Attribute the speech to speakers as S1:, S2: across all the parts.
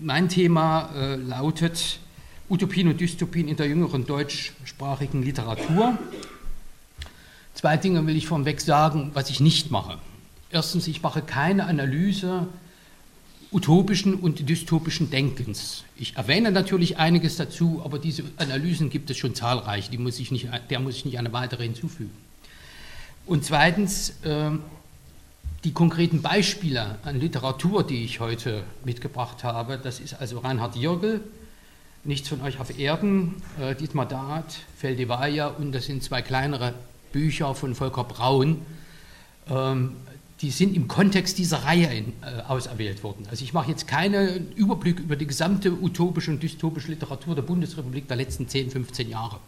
S1: mein Thema äh, lautet Utopien und Dystopien in der jüngeren deutschsprachigen Literatur. Zwei Dinge will ich vorweg sagen, was ich nicht mache. Erstens, ich mache keine Analyse utopischen und dystopischen Denkens. Ich erwähne natürlich einiges dazu, aber diese Analysen gibt es schon zahlreich, die muss ich nicht, der muss ich nicht eine weitere hinzufügen. Und zweitens, äh, die konkreten Beispiele an Literatur, die ich heute mitgebracht habe, das ist also Reinhard Jürgel, Nichts von euch auf Erden, äh, Dietmar Dart, Feldewaya und das sind zwei kleinere Bücher von Volker Braun. Ähm, die sind im Kontext dieser Reihe in, äh, auserwählt worden. Also ich mache jetzt keinen Überblick über die gesamte utopische und dystopische Literatur der Bundesrepublik der letzten 10, 15 Jahre.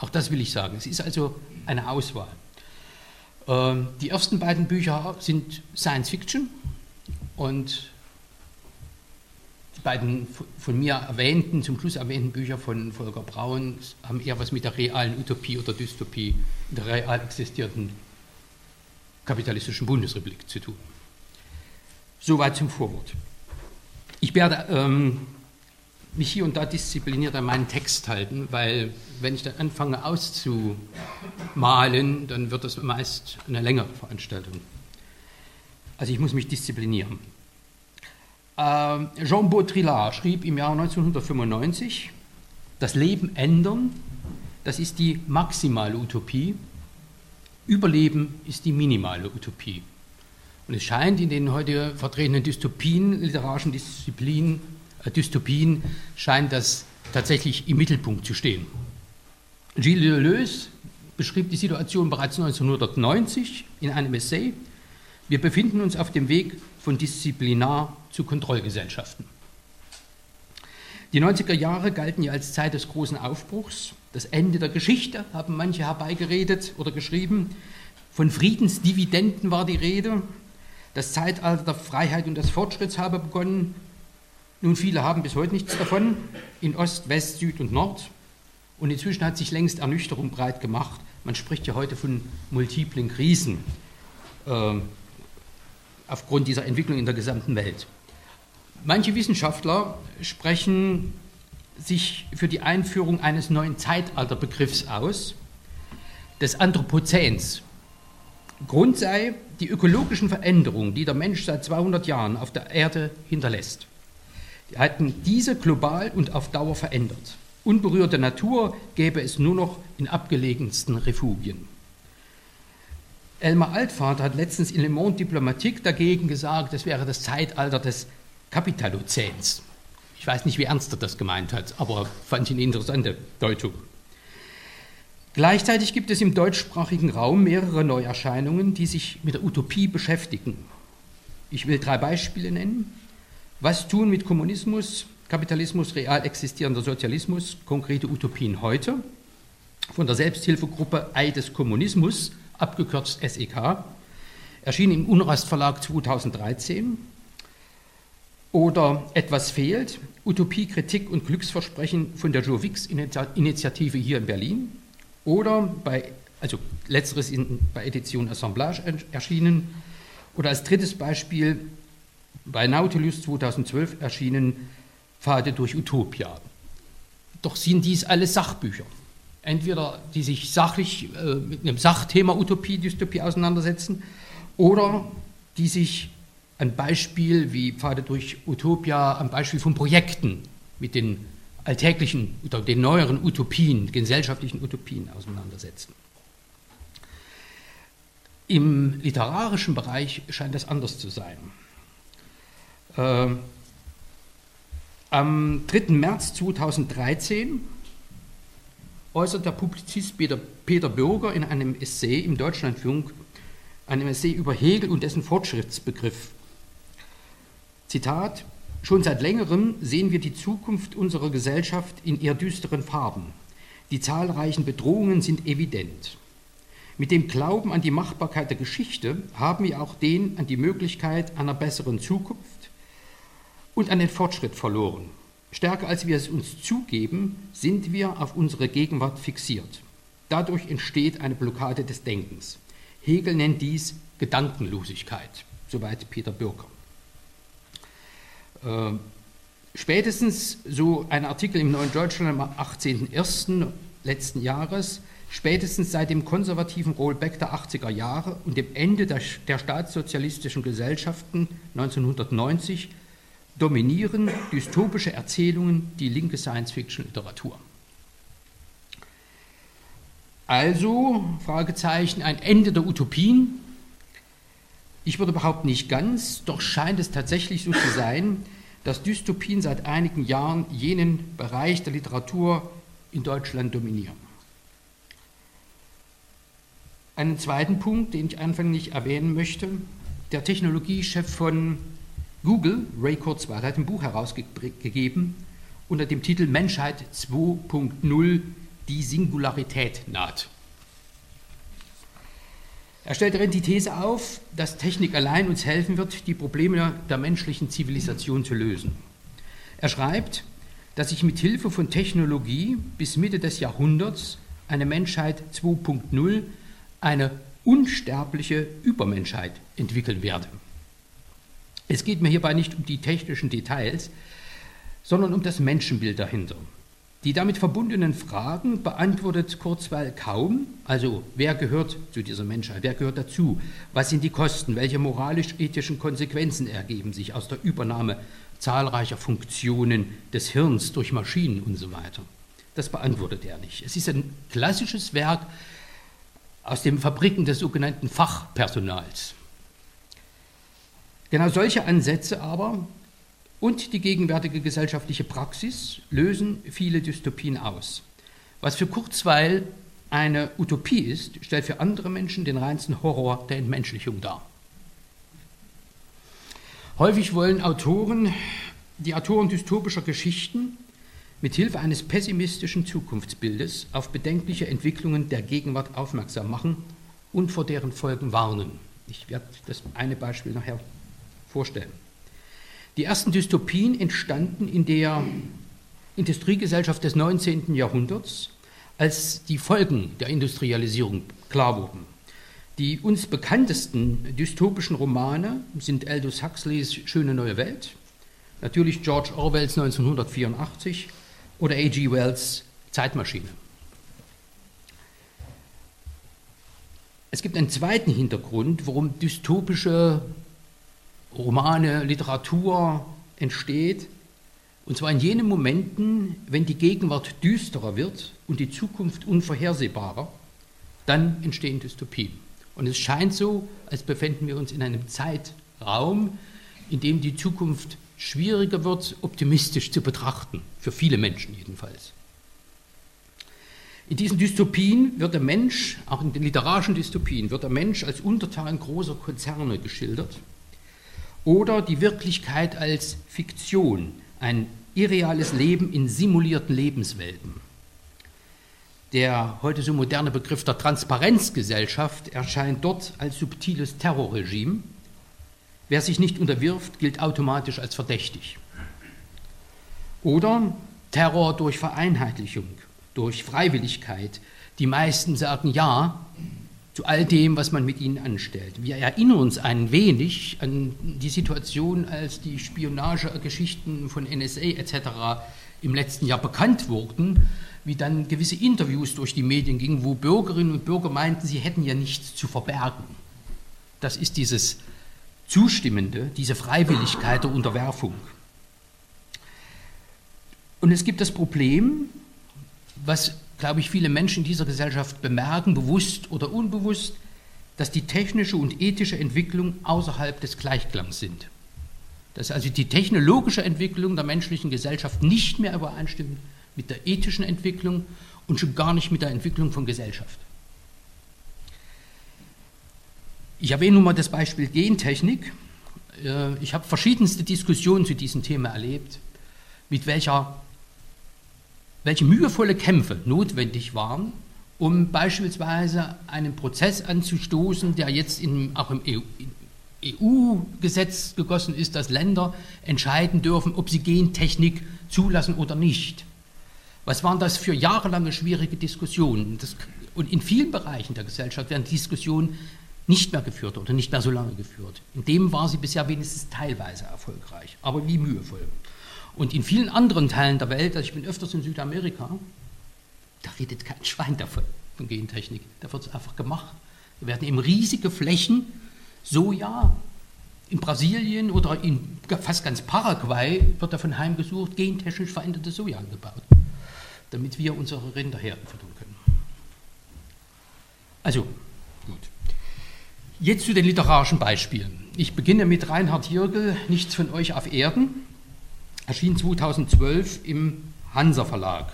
S1: Auch das will ich sagen. Es ist also eine Auswahl. Ähm, die ersten beiden Bücher sind Science Fiction und die beiden von mir erwähnten, zum Schluss erwähnten Bücher von Volker Braun haben eher was mit der realen Utopie oder Dystopie der real existierenden kapitalistischen Bundesrepublik zu tun. Soweit zum Vorwort. Ich werde ähm, mich hier und da diszipliniert an meinen Text halten, weil wenn ich dann anfange auszumalen, dann wird das meist eine längere Veranstaltung. Also ich muss mich disziplinieren. Ähm, Jean Baudrillard schrieb im Jahr 1995, das Leben ändern, das ist die maximale Utopie, Überleben ist die minimale Utopie. Und es scheint in den heute vertretenen Dystopien, literarischen Disziplinen, Dystopien, scheint das tatsächlich im Mittelpunkt zu stehen. Gilles Deleuze beschrieb die Situation bereits 1990 in einem Essay. Wir befinden uns auf dem Weg von Disziplinar zu Kontrollgesellschaften. Die 90er Jahre galten ja als Zeit des großen Aufbruchs. Das Ende der Geschichte haben manche herbeigeredet oder geschrieben. Von Friedensdividenden war die Rede. Das Zeitalter der Freiheit und des Fortschritts habe begonnen. Nun, viele haben bis heute nichts davon, in Ost, West, Süd und Nord. Und inzwischen hat sich längst Ernüchterung breit gemacht. Man spricht ja heute von multiplen Krisen äh, aufgrund dieser Entwicklung in der gesamten Welt. Manche Wissenschaftler sprechen sich für die Einführung eines neuen Zeitalterbegriffs aus, des Anthropozäns. Grund sei die ökologischen Veränderungen, die der Mensch seit 200 Jahren auf der Erde hinterlässt. Hatten diese global und auf Dauer verändert. Unberührte Natur gäbe es nur noch in abgelegensten Refugien. Elmar Altvater hat letztens in Le Monde Diplomatique dagegen gesagt, es wäre das Zeitalter des Kapitalozäns. Ich weiß nicht, wie ernst er das gemeint hat, aber fand ich eine interessante Deutung. Gleichzeitig gibt es im deutschsprachigen Raum mehrere Neuerscheinungen, die sich mit der Utopie beschäftigen. Ich will drei Beispiele nennen. Was tun mit Kommunismus, Kapitalismus, real existierender Sozialismus, konkrete Utopien heute? Von der Selbsthilfegruppe Ei des Kommunismus, abgekürzt SEK, erschien im Unrast Verlag 2013. Oder etwas fehlt, Utopie, Kritik und Glücksversprechen von der Joe Wix-Initiative hier in Berlin. Oder bei, also letzteres in, bei Edition Assemblage erschienen. Oder als drittes Beispiel bei Nautilus 2012 erschienen Pfade durch Utopia. Doch sind dies alles Sachbücher. Entweder die sich sachlich äh, mit einem Sachthema Utopie, Dystopie auseinandersetzen oder die sich ein Beispiel wie Pfade durch Utopia, ein Beispiel von Projekten mit den alltäglichen oder den neueren Utopien, gesellschaftlichen Utopien auseinandersetzen. Im literarischen Bereich scheint das anders zu sein. Äh, am 3. März 2013 äußert der Publizist Peter, Peter Bürger in einem Essay im Deutschlandfunk, einem Essay über Hegel und dessen Fortschrittsbegriff Zitat, schon seit längerem sehen wir die Zukunft unserer Gesellschaft in eher düsteren Farben. Die zahlreichen Bedrohungen sind evident. Mit dem Glauben an die Machbarkeit der Geschichte haben wir auch den an die Möglichkeit einer besseren Zukunft und an den Fortschritt verloren. Stärker als wir es uns zugeben, sind wir auf unsere Gegenwart fixiert. Dadurch entsteht eine Blockade des Denkens. Hegel nennt dies Gedankenlosigkeit. Soweit Peter Bürger. Äh, spätestens so ein Artikel im Neuen Deutschland am 18.01. letzten Jahres, spätestens seit dem konservativen Rollback der 80er Jahre und dem Ende der, der staatssozialistischen Gesellschaften 1990 dominieren dystopische Erzählungen die linke Science-Fiction-Literatur. Also, Fragezeichen, ein Ende der Utopien. Ich würde behaupten, nicht ganz, doch scheint es tatsächlich so zu sein, dass Dystopien seit einigen Jahren jenen Bereich der Literatur in Deutschland dominieren. Einen zweiten Punkt, den ich anfänglich erwähnen möchte, der Technologiechef von Google, Ray Kurzweil, hat ein Buch herausgegeben unter dem Titel Menschheit 2.0 die Singularität naht. Er stellt darin die These auf, dass Technik allein uns helfen wird, die Probleme der menschlichen Zivilisation zu lösen. Er schreibt, dass sich mit Hilfe von Technologie bis Mitte des Jahrhunderts eine Menschheit 2.0, eine unsterbliche Übermenschheit entwickeln werde. Es geht mir hierbei nicht um die technischen Details, sondern um das Menschenbild dahinter. Die damit verbundenen Fragen beantwortet Kurzweil kaum. Also wer gehört zu dieser Menschheit? Wer gehört dazu? Was sind die Kosten? Welche moralisch-ethischen Konsequenzen ergeben sich aus der Übernahme zahlreicher Funktionen des Hirns durch Maschinen und so weiter? Das beantwortet er nicht. Es ist ein klassisches Werk aus den Fabriken des sogenannten Fachpersonals. Genau solche Ansätze aber und die gegenwärtige gesellschaftliche Praxis lösen viele Dystopien aus. Was für Kurzweil eine Utopie ist, stellt für andere Menschen den reinsten Horror der Entmenschlichung dar. Häufig wollen Autoren, die Autoren dystopischer Geschichten, mit Hilfe eines pessimistischen Zukunftsbildes auf bedenkliche Entwicklungen der Gegenwart aufmerksam machen und vor deren Folgen warnen. Ich werde das eine Beispiel nachher vorstellen. Die ersten Dystopien entstanden in der Industriegesellschaft des 19. Jahrhunderts, als die Folgen der Industrialisierung klar wurden. Die uns bekanntesten dystopischen Romane sind Aldous Huxleys Schöne neue Welt, natürlich George Orwells 1984 oder A.G. Wells Zeitmaschine. Es gibt einen zweiten Hintergrund, warum dystopische Romane, Literatur entsteht. Und zwar in jenen Momenten, wenn die Gegenwart düsterer wird und die Zukunft unvorhersehbarer, dann entstehen Dystopien. Und es scheint so, als befänden wir uns in einem Zeitraum, in dem die Zukunft schwieriger wird, optimistisch zu betrachten, für viele Menschen jedenfalls. In diesen Dystopien wird der Mensch, auch in den literarischen Dystopien, wird der Mensch als Untertan großer Konzerne geschildert oder die Wirklichkeit als Fiktion, ein irreales Leben in simulierten Lebenswelten. Der heute so moderne Begriff der Transparenzgesellschaft erscheint dort als subtiles Terrorregime. Wer sich nicht unterwirft, gilt automatisch als verdächtig. Oder Terror durch Vereinheitlichung, durch Freiwilligkeit. Die meisten sagen ja, zu all dem, was man mit ihnen anstellt. Wir erinnern uns ein wenig an die Situation, als die Spionagegeschichten von NSA etc. im letzten Jahr bekannt wurden, wie dann gewisse Interviews durch die Medien gingen, wo Bürgerinnen und Bürger meinten, sie hätten ja nichts zu verbergen. Das ist dieses Zustimmende, diese Freiwilligkeit der Unterwerfung. Und es gibt das Problem, was glaube ich, viele Menschen in dieser Gesellschaft bemerken, bewusst oder unbewusst, dass die technische und ethische Entwicklung außerhalb des Gleichklangs sind. Dass also die technologische Entwicklung der menschlichen Gesellschaft nicht mehr übereinstimmt mit der ethischen Entwicklung und schon gar nicht mit der Entwicklung von Gesellschaft. Ich erwähne nun mal das Beispiel Gentechnik. Äh, ich habe verschiedenste Diskussionen zu diesem Thema erlebt, mit welcher welche mühevolle Kämpfe notwendig waren, um beispielsweise einen Prozess anzustoßen, der jetzt in, auch im EU-Gesetz e gegossen ist, dass Länder entscheiden dürfen, ob sie Gentechnik zulassen oder nicht. Was waren das für jahrelange schwierige Diskussionen? Das, und in vielen Bereichen der Gesellschaft werden Diskussionen nicht mehr geführt oder nicht mehr so lange geführt. In dem war sie bisher wenigstens teilweise erfolgreich, aber wie mühevoll. Und in vielen anderen Teilen der Welt, also ich bin öfters in Südamerika, da redet kein Schwein davon, von Gentechnik. Da wird es einfach gemacht. Da werden eben riesige Flächen Soja in Brasilien oder in fast ganz Paraguay wird davon heimgesucht, gentechnisch veränderte Soja angebaut, damit wir unsere Rinderherden füttern können. Also, gut. Jetzt zu den literarischen Beispielen. Ich beginne mit Reinhard Jirgel, Nichts von euch auf Erden, erschien 2012 im Hansa Verlag.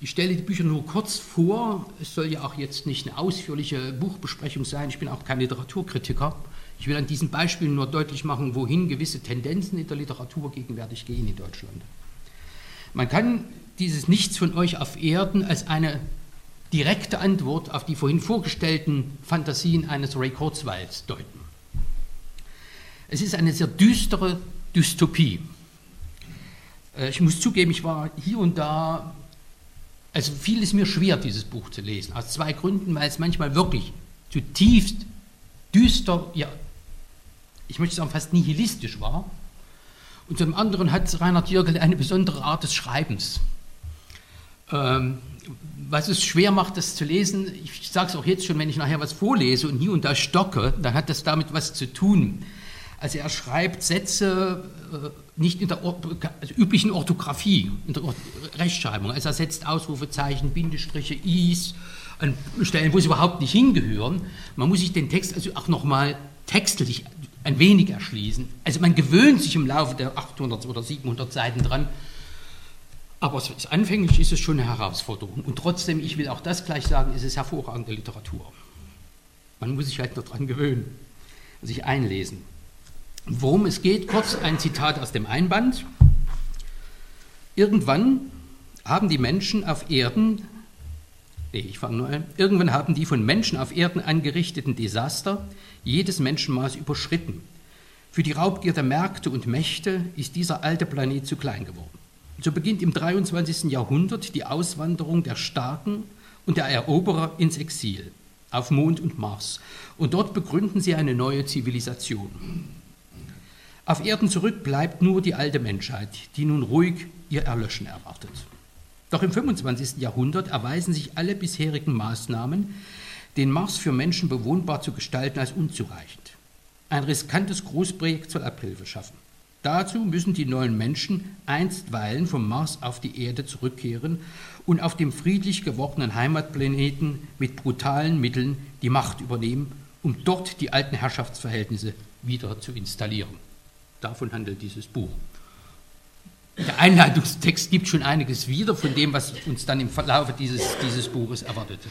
S1: Ich stelle die Bücher nur kurz vor. Es soll ja auch jetzt nicht eine ausführliche Buchbesprechung sein. Ich bin auch kein Literaturkritiker. Ich will an diesen Beispielen nur deutlich machen, wohin gewisse Tendenzen in der Literatur gegenwärtig gehen in Deutschland. Man kann dieses Nichts von euch auf Erden als eine direkte Antwort auf die vorhin vorgestellten Fantasien eines Ray Kurzweils deuten. Es ist eine sehr düstere Dystopie. Äh, ich muss zugeben, ich war hier und da, also fiel es mir schwer, dieses Buch zu lesen. Aus zwei Gründen, weil es manchmal wirklich zutiefst düster, ja, ich möchte sagen, fast nihilistisch war. Und zum anderen hat Reinhard Jürgel eine besondere Art des Schreibens. Ähm, was es schwer macht, das zu lesen, ich sage es auch jetzt schon, wenn ich nachher was vorlese und hier und da stocke, dann hat das damit was zu tun. Also er schreibt Sätze äh, nicht in der also üblichen Orthographie, in der Rechtschreibung. Also er setzt Ausrufezeichen, Bindestriche, Is an Stellen, wo sie überhaupt nicht hingehören. Man muss sich den Text also auch nochmal textlich ein wenig erschließen. Also man gewöhnt sich im Laufe der 800 oder 700 Seiten dran, aber anfänglich ist es schon eine Herausforderung. Und trotzdem, ich will auch das gleich sagen, ist es hervorragende Literatur. Man muss sich halt noch dran gewöhnen, sich einlesen. Worum es geht, kurz ein Zitat aus dem Einband. Irgendwann haben die Menschen auf Erden, nee, ich fange nur an, irgendwann haben die von Menschen auf Erden angerichteten Desaster jedes Menschenmaß überschritten. Für die Raubgier der Märkte und Mächte ist dieser alte Planet zu klein geworden. So beginnt im 23. Jahrhundert die Auswanderung der Starken und der Eroberer ins Exil auf Mond und Mars. Und dort begründen sie eine neue Zivilisation. Auf Erden zurück bleibt nur die alte Menschheit, die nun ruhig ihr Erlöschen erwartet. Doch im 25. Jahrhundert erweisen sich alle bisherigen Maßnahmen, den Mars für Menschen bewohnbar zu gestalten, als unzureichend. Ein riskantes Großprojekt soll Abhilfe schaffen. Dazu müssen die neuen Menschen einstweilen vom Mars auf die Erde zurückkehren und auf dem friedlich gewordenen Heimatplaneten mit brutalen Mitteln die Macht übernehmen, um dort die alten Herrschaftsverhältnisse wieder zu installieren. Davon handelt dieses Buch. Der Einleitungstext gibt schon einiges wieder von dem, was uns dann im Verlauf dieses, dieses Buches erwartete.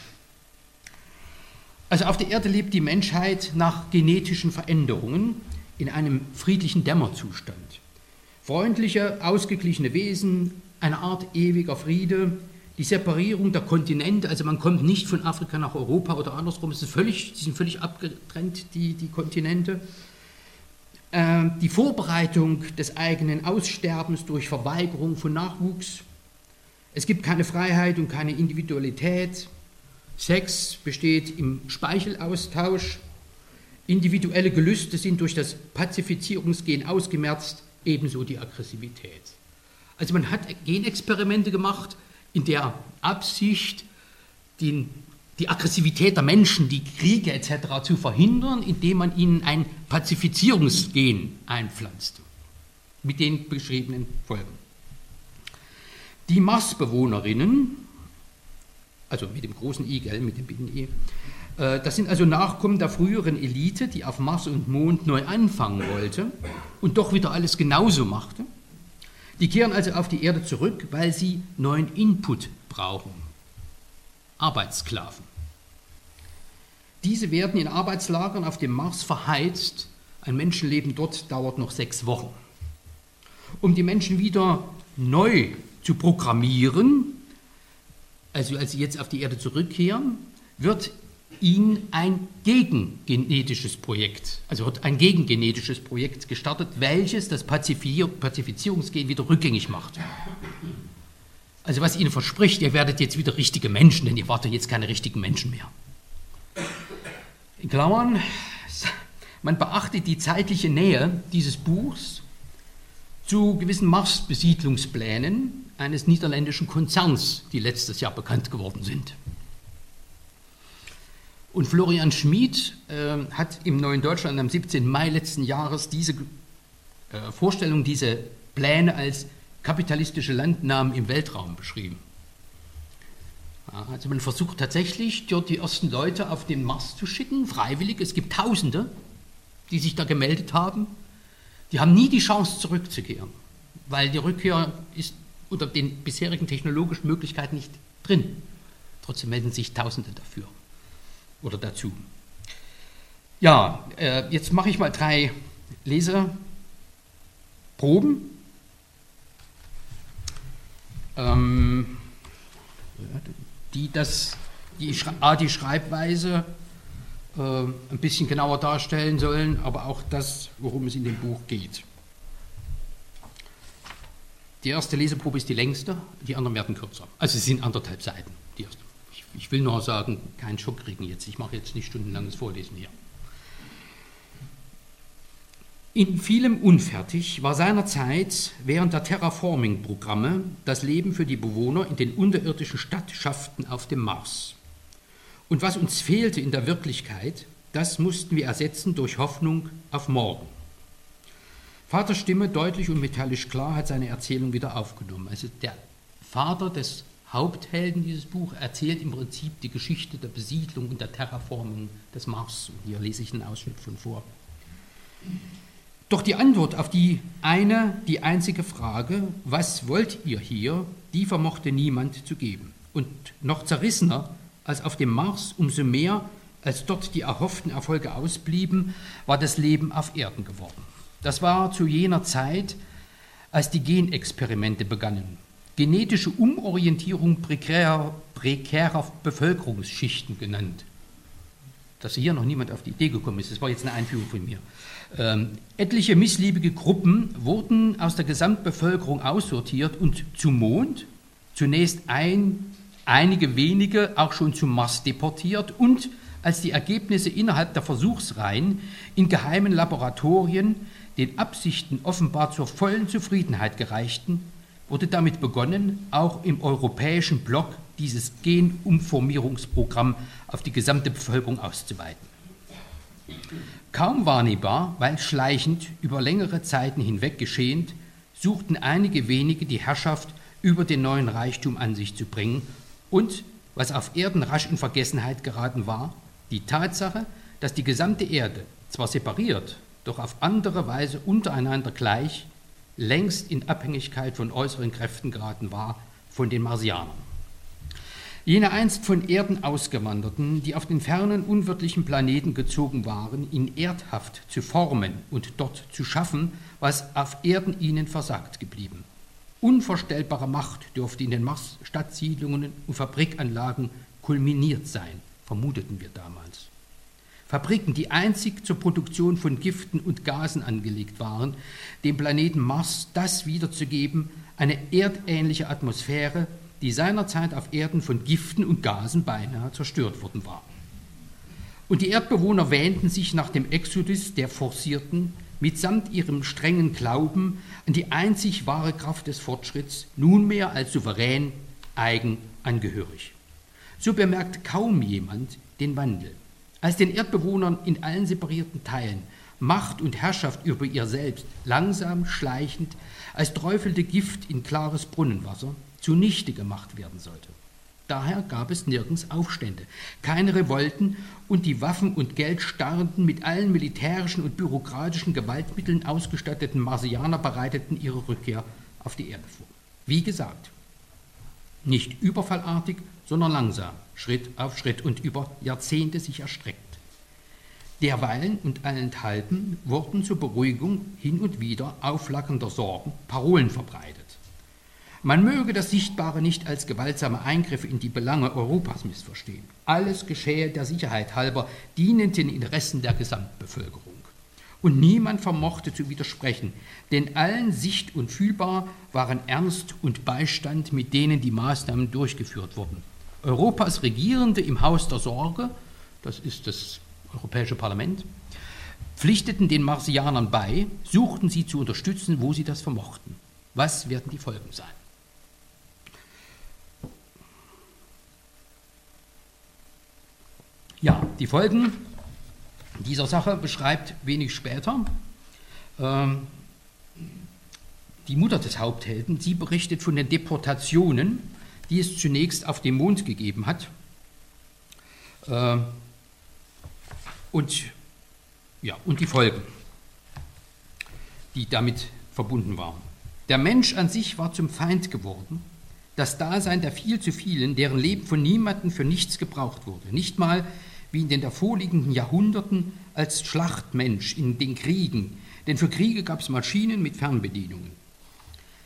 S1: Also auf der Erde lebt die Menschheit nach genetischen Veränderungen in einem friedlichen Dämmerzustand. Freundliche, ausgeglichene Wesen, eine Art ewiger Friede, die Separierung der Kontinente, also man kommt nicht von Afrika nach Europa oder andersrum, es ist völlig, die sind völlig abgetrennt, die, die Kontinente. Äh, die Vorbereitung des eigenen Aussterbens durch Verweigerung von Nachwuchs. Es gibt keine Freiheit und keine Individualität. Sex besteht im Speichelaustausch. Individuelle Gelüste sind durch das Pazifizierungsgen ausgemerzt, ebenso die Aggressivität. Also man hat Genexperimente gemacht in der Absicht, den, die Aggressivität der Menschen, die Kriege etc. zu verhindern, indem man ihnen ein Pazifizierungsgen einpflanzt, mit den beschriebenen Folgen. Die Marsbewohnerinnen, also mit dem großen I, gell, mit dem Binnen-I, äh, das sind also Nachkommen der früheren Elite, die auf Mars und Mond neu anfangen wollte und doch wieder alles genauso machte. Die kehren also auf die Erde zurück, weil sie neuen Input brauchen. Arbeitssklaven. Diese werden in Arbeitslagern auf dem Mars verheizt. Ein Menschenleben dort dauert noch sechs Wochen. Um die Menschen wieder neu zu programmieren, also als sie jetzt auf die Erde zurückkehren, wird ihn ein gegengenetisches Projekt, also wird ein gegengenetisches Projekt gestartet, welches das Pazifizierungsgen wieder rückgängig macht. Also was ihnen verspricht, ihr werdet jetzt wieder richtige Menschen, denn ihr wartet jetzt keine richtigen Menschen mehr. In Klammern, man beachtet die zeitliche Nähe dieses Buchs zu gewissen Marsbesiedlungsplänen eines niederländischen Konzerns, die letztes Jahr bekannt geworden sind. Und Florian Schmid äh, hat im Neuen Deutschland am 17. Mai letzten Jahres diese äh, Vorstellung, diese Pläne als kapitalistische Landnahmen im Weltraum beschrieben. Also man versucht tatsächlich, dort die ersten Leute auf den Mars zu schicken, freiwillig. Es gibt Tausende, die sich da gemeldet haben. Die haben nie die Chance zurückzukehren, weil die Rückkehr ist unter den bisherigen technologischen Möglichkeiten nicht drin. Trotzdem melden sich Tausende dafür oder dazu. Ja, äh, jetzt mache ich mal drei Leseproben. Ähm, die das, die, A, die Schreibweise äh, ein bisschen genauer darstellen sollen, aber auch das, worum es in dem Buch geht. Die erste Leseprobe ist die längste, die anderen werden kürzer. Also es sind anderthalb Seiten. Ich, ich will nur sagen, keinen Schock kriegen jetzt. Ich mache jetzt nicht stundenlanges Vorlesen hier. In vielem unfertig war seinerzeit während der Terraforming-Programme das Leben für die Bewohner in den unterirdischen Stadtschaften auf dem Mars. Und was uns fehlte in der Wirklichkeit, das mussten wir ersetzen durch Hoffnung auf morgen. Vaters Stimme, deutlich und metallisch klar, hat seine Erzählung wieder aufgenommen. Also der Vater des Haupthelden dieses Buches erzählt im Prinzip die Geschichte der Besiedlung und der Terraformung des Mars. Und hier lese ich einen Ausschnitt von vor. Doch die Antwort auf die eine, die einzige Frage, was wollt ihr hier, die vermochte niemand zu geben. Und noch zerrissener als auf dem Mars, umso mehr, als dort die erhofften Erfolge ausblieben, war das Leben auf Erden geworden. Das war zu jener Zeit, als die Genexperimente begannen. Genetische Umorientierung prekärer, prekärer Bevölkerungsschichten genannt. Dass hier noch niemand auf die Idee gekommen ist, das war jetzt eine Einführung von mir. Ähm, etliche missliebige Gruppen wurden aus der Gesamtbevölkerung aussortiert und zum Mond, zunächst ein, einige wenige auch schon zum Mars deportiert und als die Ergebnisse innerhalb der Versuchsreihen in geheimen Laboratorien den Absichten offenbar zur vollen Zufriedenheit gereichten, wurde damit begonnen, auch im europäischen Block dieses Genumformierungsprogramm auf die gesamte Bevölkerung auszuweiten. Kaum wahrnehmbar, weil schleichend über längere Zeiten hinweg geschehend, suchten einige wenige die Herrschaft über den neuen Reichtum an sich zu bringen und, was auf Erden rasch in Vergessenheit geraten war, die Tatsache, dass die gesamte Erde zwar separiert doch auf andere Weise untereinander gleich, längst in Abhängigkeit von äußeren Kräften geraten war, von den Marsianern. Jene einst von Erden ausgewanderten, die auf den fernen, unwirtlichen Planeten gezogen waren, ihn erdhaft zu formen und dort zu schaffen, was auf Erden ihnen versagt geblieben. Unvorstellbare Macht dürfte in den Mars-Stadtsiedlungen und Fabrikanlagen kulminiert sein, vermuteten wir damals. Fabriken, die einzig zur Produktion von Giften und Gasen angelegt waren, dem Planeten Mars das wiederzugeben, eine erdähnliche Atmosphäre, die seinerzeit auf Erden von Giften und Gasen beinahe zerstört worden war. Und die Erdbewohner wähnten sich nach dem Exodus der Forcierten mitsamt ihrem strengen Glauben an die einzig wahre Kraft des Fortschritts nunmehr als souverän eigen angehörig. So bemerkt kaum jemand den Wandel als den Erdbewohnern in allen separierten Teilen Macht und Herrschaft über ihr Selbst langsam, schleichend, als träufelte Gift in klares Brunnenwasser zunichte gemacht werden sollte. Daher gab es nirgends Aufstände, keine Revolten und die Waffen- und Geldstarrenden mit allen militärischen und bürokratischen Gewaltmitteln ausgestatteten Marsianer bereiteten ihre Rückkehr auf die Erde vor. Wie gesagt, nicht überfallartig, sondern langsam, Schritt auf Schritt und über Jahrzehnte sich erstreckt. Derweilen und allenthalben wurden zur Beruhigung hin und wieder aufflackernder Sorgen Parolen verbreitet. Man möge das Sichtbare nicht als gewaltsame Eingriffe in die Belange Europas missverstehen. Alles geschehe der Sicherheit halber, dienend den Interessen der Gesamtbevölkerung. Und niemand vermochte zu widersprechen, denn allen sicht- und fühlbar waren Ernst und Beistand, mit denen die Maßnahmen durchgeführt wurden. Europas Regierende im Haus der Sorge, das ist das Europäische Parlament, pflichteten den Marsianern bei, suchten sie zu unterstützen, wo sie das vermochten. Was werden die Folgen sein? Ja, die Folgen dieser Sache beschreibt wenig später ähm, die Mutter des Haupthelden. Sie berichtet von den Deportationen, die es zunächst auf dem Mond gegeben hat. Äh, und, ja, und die Folgen, die damit verbunden waren. Der Mensch an sich war zum Feind geworden. Das Dasein der viel zu vielen, deren Leben von niemandem für nichts gebraucht wurde. Nicht mal wie in den davorliegenden Jahrhunderten als Schlachtmensch in den Kriegen, denn für Kriege gab es Maschinen mit Fernbedienungen.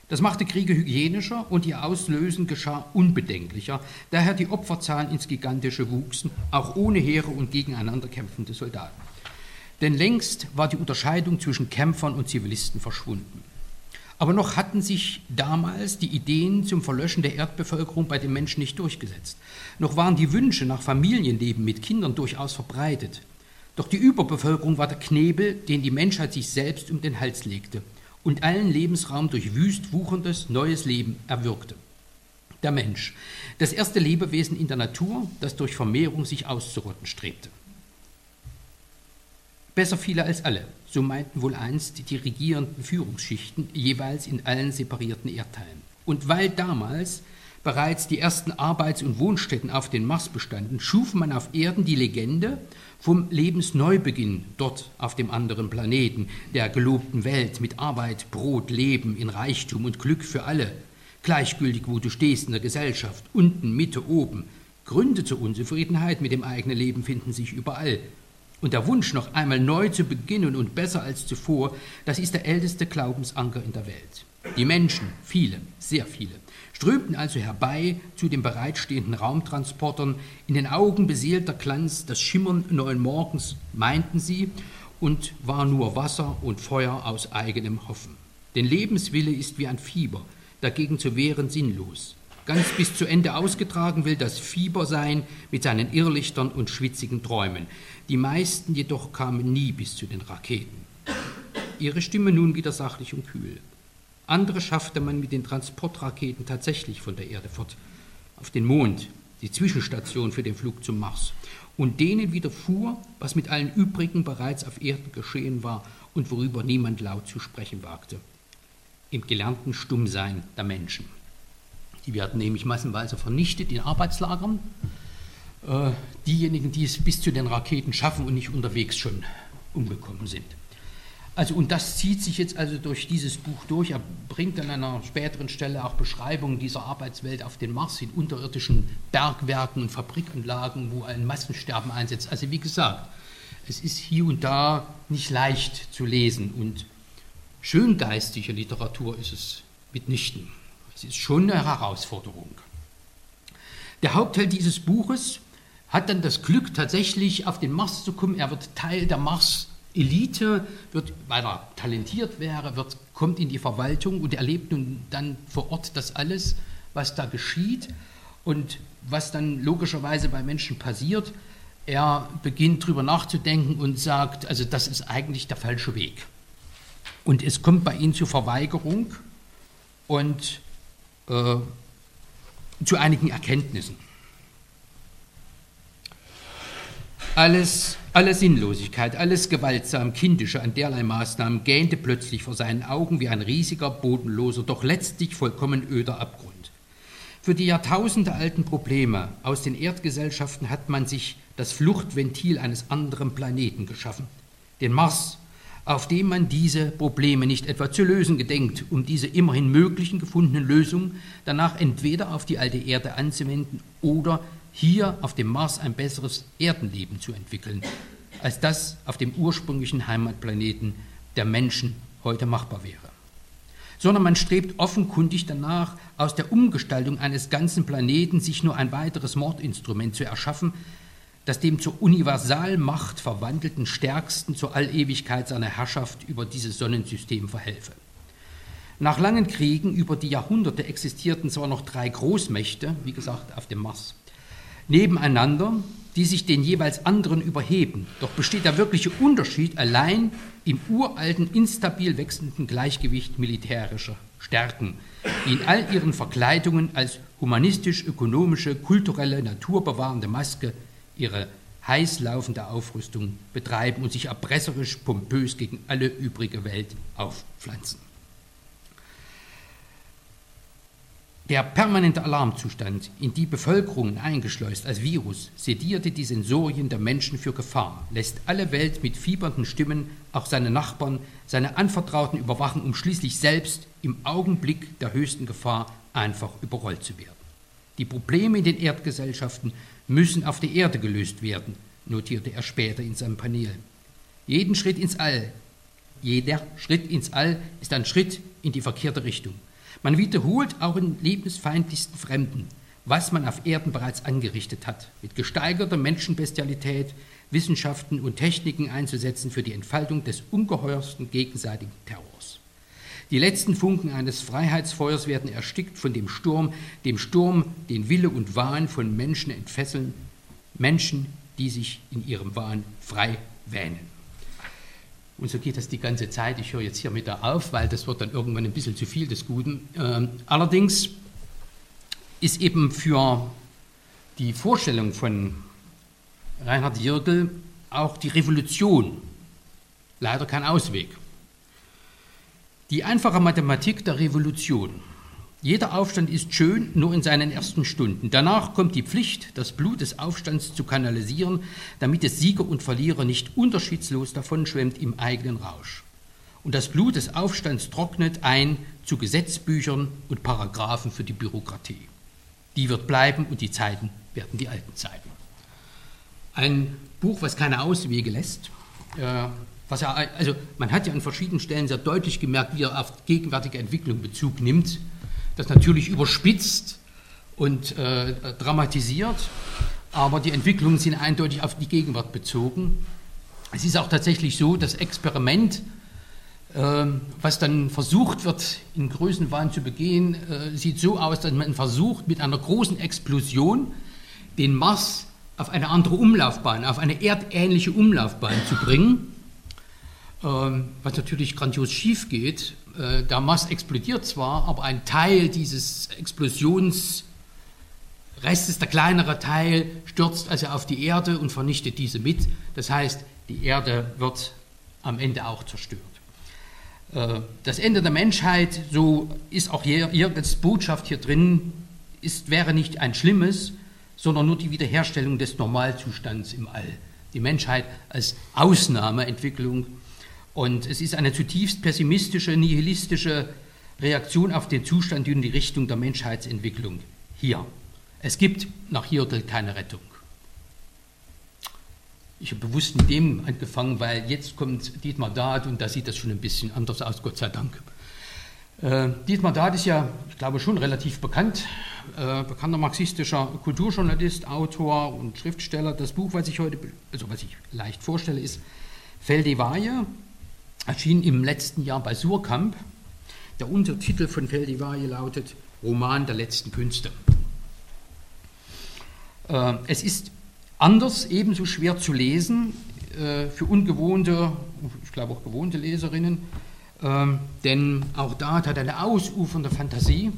S1: Das machte Kriege hygienischer und ihr Auslösen geschah unbedenklicher, daher die Opferzahlen ins Gigantische wuchsen, auch ohne Heere und gegeneinander kämpfende Soldaten. Denn längst war die Unterscheidung zwischen Kämpfern und Zivilisten verschwunden. Aber noch hatten sich damals die Ideen zum Verlöschen der Erdbevölkerung bei den Menschen nicht durchgesetzt. Noch waren die Wünsche nach Familienleben mit Kindern durchaus verbreitet. Doch die Überbevölkerung war der Knebel, den die Menschheit sich selbst um den Hals legte und allen Lebensraum durch wüst wucherndes neues Leben erwürgte. Der Mensch, das erste Lebewesen in der Natur, das durch Vermehrung sich auszurotten strebte. Besser viele als alle, so meinten wohl einst die regierenden Führungsschichten jeweils in allen separierten Erdteilen. Und weil damals bereits die ersten Arbeits- und Wohnstätten auf den Mars bestanden, schuf man auf Erden die Legende vom Lebensneubeginn dort auf dem anderen Planeten, der gelobten Welt mit Arbeit, Brot, Leben in Reichtum und Glück für alle, gleichgültig wo du stehst in der Gesellschaft, unten, Mitte, oben. Gründe zur Unzufriedenheit mit dem eigenen Leben finden sich überall. Und der Wunsch, noch einmal neu zu beginnen und besser als zuvor, das ist der älteste Glaubensanker in der Welt. Die Menschen, viele, sehr viele, strömten also herbei zu den bereitstehenden Raumtransportern, in den Augen beseelter Glanz das Schimmern neuen Morgens, meinten sie, und war nur Wasser und Feuer aus eigenem Hoffen. Denn Lebenswille ist wie ein Fieber, dagegen zu wehren sinnlos. Ganz bis zu Ende ausgetragen will das Fieber sein mit seinen Irrlichtern und schwitzigen Träumen. Die meisten jedoch kamen nie bis zu den Raketen. Ihre Stimme nun wieder sachlich und kühl. Andere schaffte man mit den Transportraketen tatsächlich von der Erde fort, auf den Mond, die Zwischenstation für den Flug zum Mars. Und denen widerfuhr, was mit allen übrigen bereits auf Erden geschehen war und worüber niemand laut zu sprechen wagte. Im gelernten Stummsein der Menschen. Die werden nämlich massenweise vernichtet in Arbeitslagern. Äh, diejenigen, die es bis zu den Raketen schaffen und nicht unterwegs schon umgekommen sind. Also, und das zieht sich jetzt also durch dieses Buch durch. Er bringt an einer späteren Stelle auch Beschreibungen dieser Arbeitswelt auf den Mars in unterirdischen Bergwerken und Fabrikanlagen, wo ein Massensterben einsetzt. Also wie gesagt, es ist hier und da nicht leicht zu lesen und schöngeistige Literatur ist es mitnichten. Es ist schon eine Herausforderung. Der Hauptteil dieses Buches hat dann das Glück, tatsächlich auf den Mars zu kommen. Er wird Teil der Mars-Elite, weil er talentiert wäre, wird, kommt in die Verwaltung und erlebt nun dann vor Ort das alles, was da geschieht und was dann logischerweise bei Menschen passiert. Er beginnt darüber nachzudenken und sagt, also das ist eigentlich der falsche Weg. Und es kommt bei ihm zur Verweigerung und äh, zu einigen Erkenntnissen. Alles, alle Sinnlosigkeit, alles gewaltsam Kindische an derlei Maßnahmen gähnte plötzlich vor seinen Augen wie ein riesiger, bodenloser, doch letztlich vollkommen öder Abgrund. Für die jahrtausendealten Probleme aus den Erdgesellschaften hat man sich das Fluchtventil eines anderen Planeten geschaffen, den Mars auf dem man diese Probleme nicht etwa zu lösen gedenkt, um diese immerhin möglichen gefundenen Lösungen danach entweder auf die alte Erde anzuwenden oder hier auf dem Mars ein besseres Erdenleben zu entwickeln, als das auf dem ursprünglichen Heimatplaneten der Menschen heute machbar wäre. Sondern man strebt offenkundig danach, aus der Umgestaltung eines ganzen Planeten sich nur ein weiteres Mordinstrument zu erschaffen, das dem zur Universalmacht verwandelten Stärksten zur Allewigkeit seiner Herrschaft über dieses Sonnensystem verhelfe. Nach langen Kriegen über die Jahrhunderte existierten zwar noch drei Großmächte, wie gesagt auf dem Mars, nebeneinander, die sich den jeweils anderen überheben. Doch besteht der wirkliche Unterschied allein im uralten, instabil wechselnden Gleichgewicht militärischer Stärken, die in all ihren Verkleidungen als humanistisch-ökonomische, kulturelle, naturbewahrende Maske ihre heiß laufende Aufrüstung betreiben und sich erpresserisch pompös gegen alle übrige Welt aufpflanzen. Der permanente Alarmzustand, in die Bevölkerungen eingeschleust als Virus, sedierte die Sensorien der Menschen für Gefahr, lässt alle Welt mit fiebernden Stimmen, auch seine Nachbarn, seine Anvertrauten überwachen, um schließlich selbst im Augenblick der höchsten Gefahr einfach überrollt zu werden. Die Probleme in den Erdgesellschaften müssen auf der Erde gelöst werden, notierte er später in seinem Panel. Jeden Schritt ins All, jeder Schritt ins All ist ein Schritt in die verkehrte Richtung. Man wiederholt auch in lebensfeindlichsten Fremden, was man auf Erden bereits angerichtet hat, mit gesteigerter Menschenbestialität Wissenschaften und Techniken einzusetzen für die Entfaltung des ungeheuersten gegenseitigen Terrors. Die letzten Funken eines Freiheitsfeuers werden erstickt von dem Sturm, dem Sturm, den Wille und Wahn von Menschen entfesseln, Menschen, die sich in ihrem Wahn frei wähnen. Und so geht das die ganze Zeit. Ich höre jetzt hier mit da auf, weil das wird dann irgendwann ein bisschen zu viel des Guten. Ähm, allerdings ist eben für die Vorstellung von Reinhard Jirgel auch die Revolution leider kein Ausweg. Die einfache Mathematik der Revolution jeder Aufstand ist schön, nur in seinen ersten Stunden. Danach kommt die Pflicht, das Blut des Aufstands zu kanalisieren, damit es Sieger und Verlierer nicht unterschiedslos davonschwemmt im eigenen Rausch. Und das Blut des Aufstands trocknet ein zu Gesetzbüchern und Paragraphen für die Bürokratie. Die wird bleiben und die Zeiten werden die alten Zeiten. Ein Buch, was keine Auswege lässt. Was er, also man hat ja an verschiedenen Stellen sehr deutlich gemerkt, wie er auf gegenwärtige Entwicklung Bezug nimmt das natürlich überspitzt und äh, dramatisiert, aber die Entwicklungen sind eindeutig auf die Gegenwart bezogen. Es ist auch tatsächlich so, das Experiment, äh, was dann versucht wird, in Größenwahn zu begehen, äh, sieht so aus, dass man versucht, mit einer großen Explosion den Mars auf eine andere Umlaufbahn, auf eine erdähnliche Umlaufbahn zu bringen, was natürlich grandios schief geht, äh, der Mars explodiert zwar, aber ein Teil dieses Explosionsrestes, der kleinere Teil, stürzt also auf die Erde und vernichtet diese mit. Das heißt, die Erde wird am Ende auch zerstört. Äh, das Ende der Menschheit, so ist auch Jürgens Botschaft hier drin, ist, wäre nicht ein schlimmes, sondern nur die Wiederherstellung des Normalzustands im All. Die Menschheit als Ausnahmeentwicklung und es ist eine zutiefst pessimistische, nihilistische Reaktion auf den Zustand und die Richtung der Menschheitsentwicklung hier. Es gibt nach Hirtel keine Rettung. Ich habe bewusst mit dem angefangen, weil jetzt kommt Dietmar Dad und da sieht das schon ein bisschen anders aus, Gott sei Dank. Äh, Dietmar Dad ist ja, ich glaube, schon relativ bekannt, äh, bekannter marxistischer Kulturjournalist, Autor und Schriftsteller. Das Buch, was ich heute, also was ich leicht vorstelle, ist Feldevaje, erschien im letzten Jahr bei Surkamp. Der Untertitel von Feldivarie lautet Roman der letzten Künste. Äh, es ist anders, ebenso schwer zu lesen äh, für ungewohnte, ich glaube auch gewohnte Leserinnen, äh, denn auch da hat eine ausufernde Fantasie.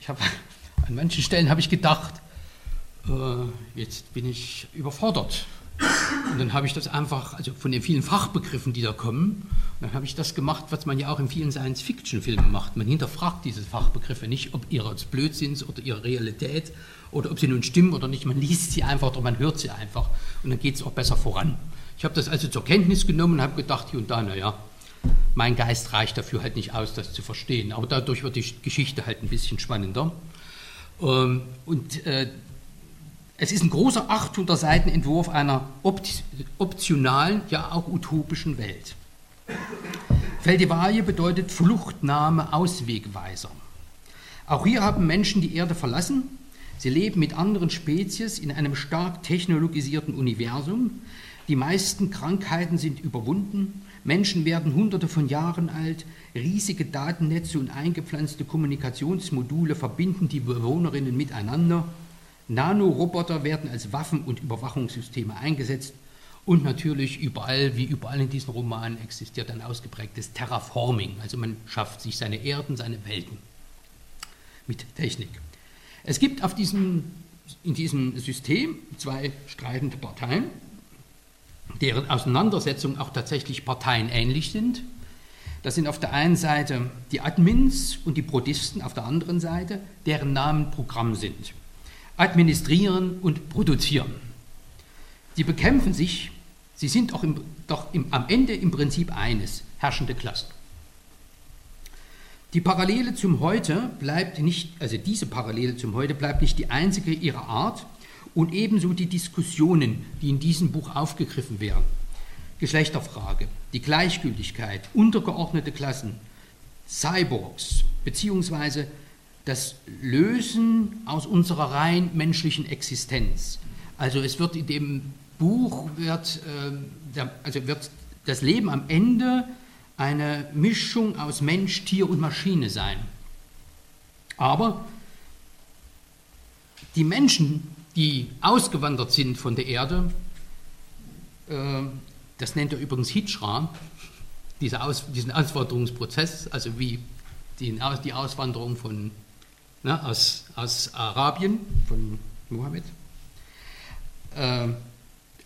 S1: Ich habe an manchen Stellen habe ich gedacht, jetzt bin ich überfordert und dann habe ich das einfach, also von den vielen Fachbegriffen, die da kommen, dann habe ich das gemacht, was man ja auch in vielen Science-Fiction-Filmen macht. Man hinterfragt diese Fachbegriffe nicht, ob ihre Blödsinns oder ihre Realität oder ob sie nun stimmen oder nicht. Man liest sie einfach oder man hört sie einfach und dann geht es auch besser voran. Ich habe das also zur Kenntnis genommen und habe gedacht, hier und da, naja, mein Geist reicht dafür halt nicht aus, das zu verstehen. Aber dadurch wird die Geschichte halt ein bisschen spannender. Ähm, und äh, es ist ein großer 800 Seiten Entwurf einer optionalen, ja auch utopischen Welt. Feldevarie bedeutet Fluchtnahme, Auswegweiser. Auch hier haben Menschen die Erde verlassen. Sie leben mit anderen Spezies in einem stark technologisierten Universum. Die meisten Krankheiten sind überwunden. Menschen werden hunderte von Jahren alt. Riesige Datennetze und eingepflanzte Kommunikationsmodule verbinden die Bewohnerinnen miteinander. Nanoroboter werden als Waffen und Überwachungssysteme eingesetzt und natürlich überall, wie überall in diesen Romanen, existiert ein ausgeprägtes Terraforming. Also man schafft sich seine Erden, seine Welten mit Technik. Es gibt auf diesem, in diesem System zwei streitende Parteien, deren Auseinandersetzungen auch tatsächlich parteienähnlich sind. Das sind auf der einen Seite die Admins und die Prodisten auf der anderen Seite, deren Namen Programm sind. Administrieren und produzieren. Sie bekämpfen sich Sie sind auch im, doch im, am Ende im Prinzip eines, herrschende Klassen. Die Parallele zum Heute bleibt nicht, also diese Parallele zum Heute bleibt nicht die einzige ihrer Art und ebenso die Diskussionen, die in diesem Buch aufgegriffen werden. Geschlechterfrage, die Gleichgültigkeit, untergeordnete Klassen, Cyborgs, beziehungsweise das Lösen aus unserer rein menschlichen Existenz. Also es wird in dem Buch wird, äh, also wird das Leben am Ende eine Mischung aus Mensch, Tier und Maschine sein. Aber die Menschen, die ausgewandert sind von der Erde, äh, das nennt er übrigens Hijra, diesen Auswanderungsprozess, also wie die Auswanderung von, ne, aus, aus Arabien, von Mohammed. Äh,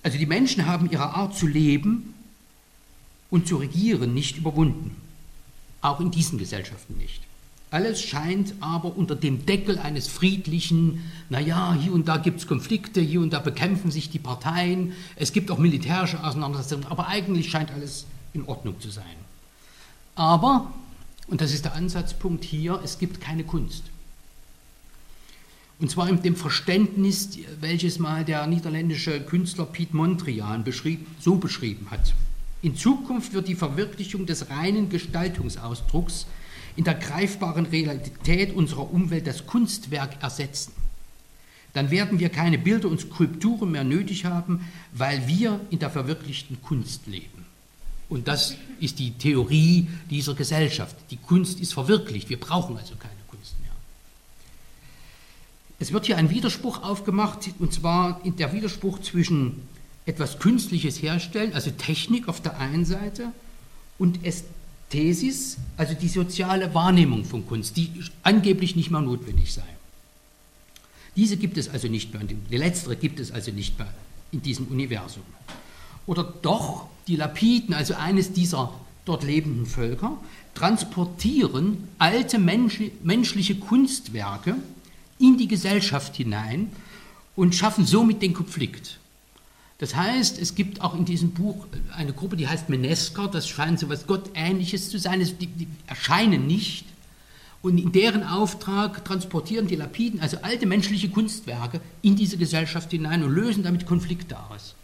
S1: also die Menschen haben ihre Art zu leben und zu regieren nicht überwunden. Auch in diesen Gesellschaften nicht. Alles scheint aber unter dem Deckel eines friedlichen, naja, hier und da gibt es Konflikte, hier und da bekämpfen sich die Parteien, es gibt auch militärische Auseinandersetzungen, aber eigentlich scheint alles in Ordnung zu sein. Aber, und das ist der Ansatzpunkt hier, es gibt keine Kunst. Und zwar in dem Verständnis, welches mal der niederländische Künstler Piet Mondrian beschrieb, so beschrieben hat. In Zukunft wird die Verwirklichung des reinen Gestaltungsausdrucks in der greifbaren Realität unserer Umwelt das Kunstwerk ersetzen. Dann werden wir keine Bilder und Skulpturen mehr nötig haben, weil wir in der verwirklichten Kunst leben. Und das ist die Theorie dieser Gesellschaft. Die Kunst ist verwirklicht, wir brauchen also keine. Es wird hier ein Widerspruch aufgemacht, und zwar der Widerspruch zwischen etwas Künstliches herstellen, also Technik auf der einen Seite, und Ästhesis, also die soziale Wahrnehmung von Kunst, die angeblich nicht mehr notwendig sei. Diese gibt es also nicht mehr, die letztere gibt es also nicht mehr in diesem Universum. Oder doch die Lapiden, also eines dieser dort lebenden Völker, transportieren alte menschliche Kunstwerke in die Gesellschaft hinein und schaffen somit den Konflikt. Das heißt, es gibt auch in diesem Buch eine Gruppe, die heißt Menesker, das scheint so etwas Gottähnliches zu sein, die, die erscheinen nicht. Und in deren Auftrag transportieren die Lapiden, also alte menschliche Kunstwerke, in diese Gesellschaft hinein und lösen damit Konflikte aus.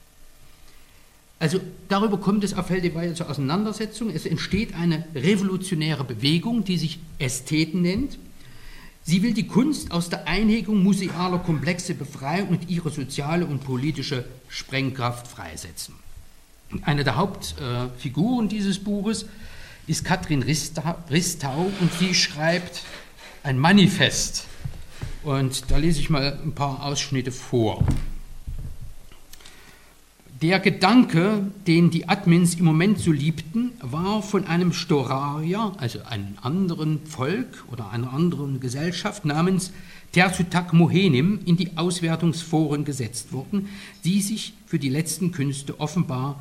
S1: Also darüber kommt es auf Feldeweil zur Auseinandersetzung. Es entsteht eine revolutionäre Bewegung, die sich Ästheten nennt, Sie will die Kunst aus der Einhegung musealer Komplexe befreien und ihre soziale und politische Sprengkraft freisetzen. Eine der Hauptfiguren dieses Buches ist Katrin Ristau und sie schreibt ein Manifest. Und da lese ich mal ein paar Ausschnitte vor. Der Gedanke, den die Admins im Moment so liebten, war von einem Storarier, also einem anderen Volk oder einer anderen Gesellschaft namens Tersutak Mohenim in die Auswertungsforen gesetzt worden, die sich für die letzten Künste offenbar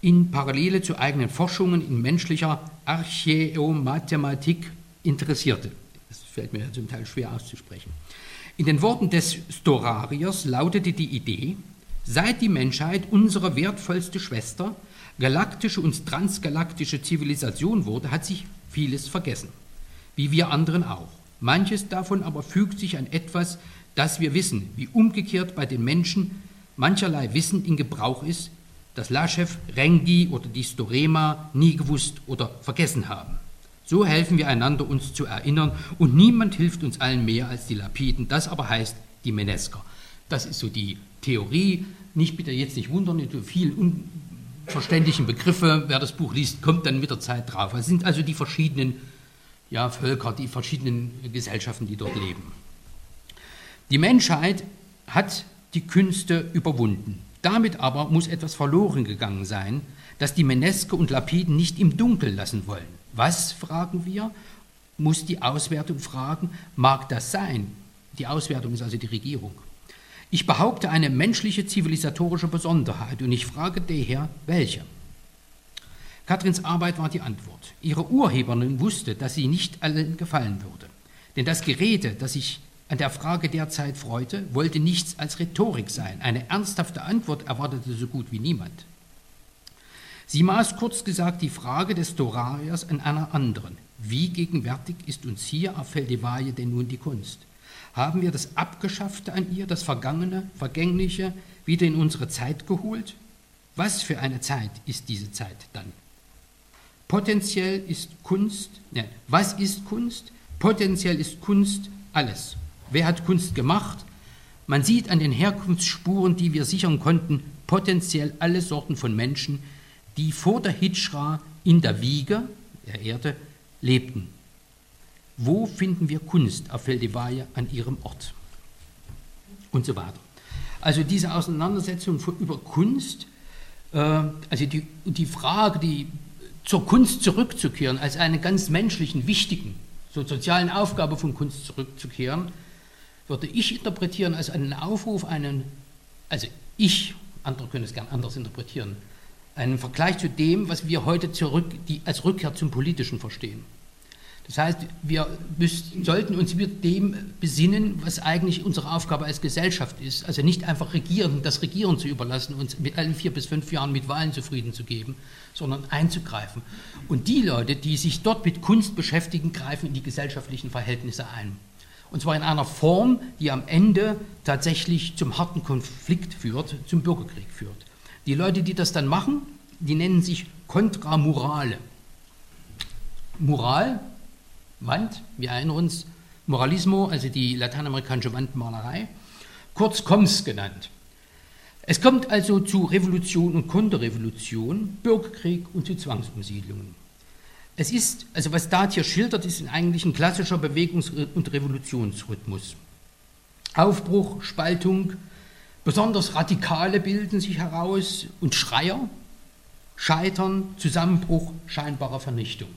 S1: in Parallele zu eigenen Forschungen in menschlicher Archäomathematik interessierte. Das fällt mir zum Teil schwer auszusprechen. In den Worten des Storariers lautete die Idee, Seit die Menschheit unsere wertvollste Schwester, galaktische und transgalaktische Zivilisation wurde, hat sich vieles vergessen. Wie wir anderen auch. Manches davon aber fügt sich an etwas, das wir wissen, wie umgekehrt bei den Menschen mancherlei Wissen in Gebrauch ist, das Laschew, Rengi oder die Storema nie gewusst oder vergessen haben. So helfen wir einander, uns zu erinnern, und niemand hilft uns allen mehr als die Lapiden. Das aber heißt die Menesker. Das ist so die Theorie. Nicht bitte jetzt nicht wundern, in vielen unverständlichen Begriffe, wer das Buch liest, kommt dann mit der Zeit drauf. Es sind also die verschiedenen ja, Völker, die verschiedenen Gesellschaften, die dort leben. Die Menschheit hat die Künste überwunden. Damit aber muss etwas verloren gegangen sein, das die Meneske und Lapiden nicht im Dunkeln lassen wollen. Was, fragen wir, muss die Auswertung fragen, mag das sein? Die Auswertung ist also die Regierung. Ich behaupte eine menschliche zivilisatorische Besonderheit und ich frage daher, welche? Katrins Arbeit war die Antwort. Ihre Urheberin wusste, dass sie nicht allen gefallen würde. Denn das Gerede, das sich an der Frage derzeit freute, wollte nichts als Rhetorik sein. Eine ernsthafte Antwort erwartete so gut wie niemand. Sie maß kurz gesagt die Frage des Dorariers an einer anderen. Wie gegenwärtig ist uns hier auf Feldevaille denn nun die Kunst? Haben wir das Abgeschaffte an ihr, das Vergangene, Vergängliche, wieder in unsere Zeit geholt? Was für eine Zeit ist diese Zeit dann? Potenziell ist Kunst, ne, was ist Kunst? Potenziell ist Kunst alles. Wer hat Kunst gemacht? Man sieht an den Herkunftsspuren, die wir sichern konnten, potenziell alle Sorten von Menschen, die vor der Hijra in der Wiege, der Erde, lebten. Wo finden wir Kunst auf Feldevalle an ihrem Ort? Und so weiter. Also diese Auseinandersetzung über Kunst, äh, also die, die Frage, die zur Kunst zurückzukehren, als eine ganz menschlichen, wichtigen, so sozialen Aufgabe von Kunst zurückzukehren, würde ich interpretieren als einen Aufruf, einen, also ich, andere können es gern anders interpretieren, einen Vergleich zu dem, was wir heute zurück, die, als Rückkehr zum Politischen verstehen. Das heißt, wir müssen, sollten uns mit dem besinnen, was eigentlich unsere Aufgabe als Gesellschaft ist. Also nicht einfach regieren, das Regieren zu überlassen, uns mit allen vier bis fünf Jahren mit Wahlen zufrieden zu geben, sondern einzugreifen. Und die Leute, die sich dort mit Kunst beschäftigen, greifen in die gesellschaftlichen Verhältnisse ein. Und zwar in einer Form, die am Ende tatsächlich zum harten Konflikt führt, zum Bürgerkrieg führt. Die Leute, die das dann machen, die nennen sich Kontramurale. Mural, Wand, wir erinnern uns, Moralismo, also die lateinamerikanische Wandmalerei, kurz Koms genannt. Es kommt also zu Revolution und Konterrevolution, Bürgerkrieg und zu Zwangsumsiedlungen. Es ist, also was Dart hier schildert, ist eigentlich ein klassischer Bewegungs- und Revolutionsrhythmus. Aufbruch, Spaltung, Besonders Radikale bilden sich heraus und Schreier, Scheitern, Zusammenbruch, scheinbare Vernichtung.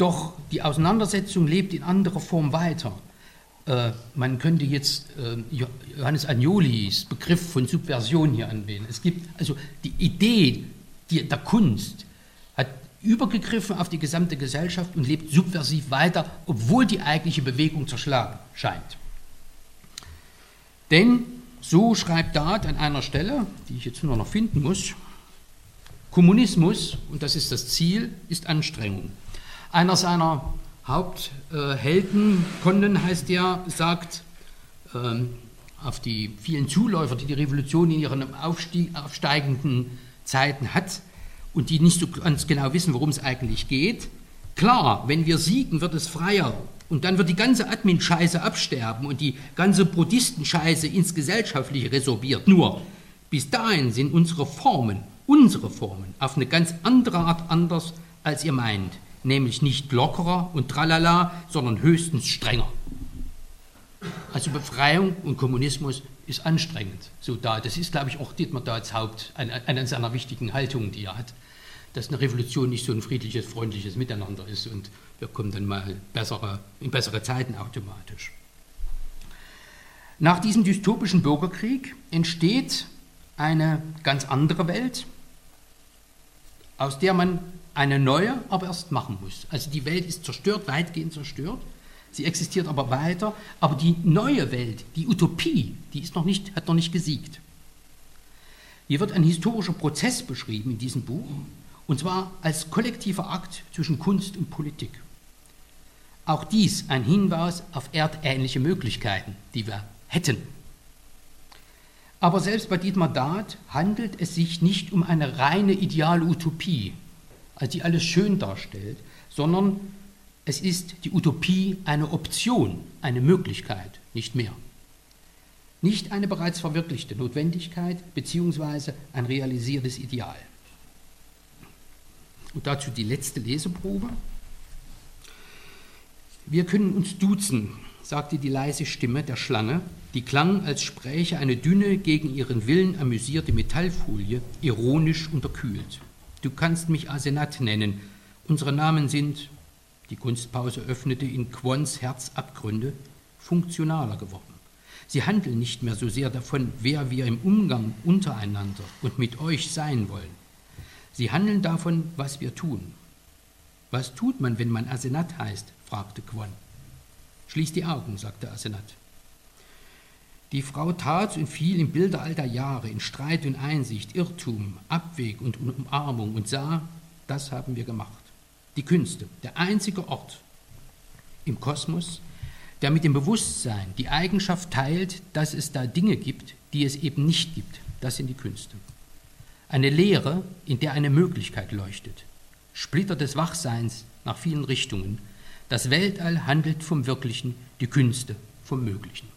S1: Doch die Auseinandersetzung lebt in anderer Form weiter. Äh, man könnte jetzt äh, Johannes Agnolis Begriff von Subversion hier anwählen. Es gibt also die Idee die, der Kunst hat übergegriffen auf die gesamte Gesellschaft und lebt subversiv weiter, obwohl die eigentliche Bewegung zerschlagen scheint. Denn, so schreibt Dart an einer Stelle, die ich jetzt nur noch finden muss, Kommunismus, und das ist das Ziel, ist Anstrengung. Einer seiner Haupthelden, Condon heißt er, sagt ähm, auf die vielen Zuläufer, die die Revolution in ihren aufsteigenden Zeiten hat und die nicht so ganz genau wissen, worum es eigentlich geht, klar, wenn wir siegen, wird es freier und dann wird die ganze Admin-Scheiße absterben und die ganze Buddhisten-Scheiße ins Gesellschaftliche resorbiert. Nur, bis dahin sind unsere Formen, unsere Formen, auf eine ganz andere Art anders, als ihr meint. Nämlich nicht lockerer und tralala, sondern höchstens strenger. Also Befreiung und Kommunismus ist anstrengend. So da, das ist, glaube ich, auch Dietmar Dahls Haupt, eine, eine seiner wichtigen Haltungen, die er hat dass eine Revolution nicht so ein friedliches, freundliches Miteinander ist und wir kommen dann mal bessere, in bessere Zeiten automatisch. Nach diesem dystopischen Bürgerkrieg entsteht eine ganz andere Welt, aus der man eine neue aber erst machen muss. Also die Welt ist zerstört, weitgehend zerstört, sie existiert aber weiter, aber die neue Welt, die Utopie, die ist noch nicht, hat noch nicht gesiegt. Hier wird ein historischer Prozess beschrieben in diesem Buch, und zwar als kollektiver Akt zwischen Kunst und Politik. Auch dies ein Hinweis auf erdähnliche Möglichkeiten, die wir hätten. Aber selbst bei Dietmar Dahd handelt es sich nicht um eine reine ideale Utopie, als die alles schön darstellt, sondern es ist die Utopie eine Option, eine Möglichkeit, nicht mehr. Nicht eine bereits verwirklichte Notwendigkeit bzw. ein realisiertes Ideal. Und dazu die letzte Leseprobe. Wir können uns duzen, sagte die leise Stimme der Schlange, die klang, als spräche eine dünne, gegen ihren Willen amüsierte Metallfolie, ironisch unterkühlt. Du kannst mich Asenat nennen. Unsere Namen sind, die Kunstpause öffnete in Quons Herz Abgründe, funktionaler geworden. Sie handeln nicht mehr so sehr davon, wer wir im Umgang untereinander und mit euch sein wollen. Sie handeln davon, was wir tun. Was tut man, wenn man Asenat heißt? fragte Quan. Schließ die Augen, sagte Asenat. Die Frau tat und fiel im Bilde alter Jahre, in Streit und Einsicht, Irrtum, Abweg und Umarmung und sah, das haben wir gemacht. Die Künste, der einzige Ort im Kosmos, der mit dem Bewusstsein die Eigenschaft teilt, dass es da Dinge gibt, die es eben nicht gibt. Das sind die Künste. Eine Lehre, in der eine Möglichkeit leuchtet. Splitter des Wachseins nach vielen Richtungen. Das Weltall handelt vom Wirklichen, die Künste vom Möglichen.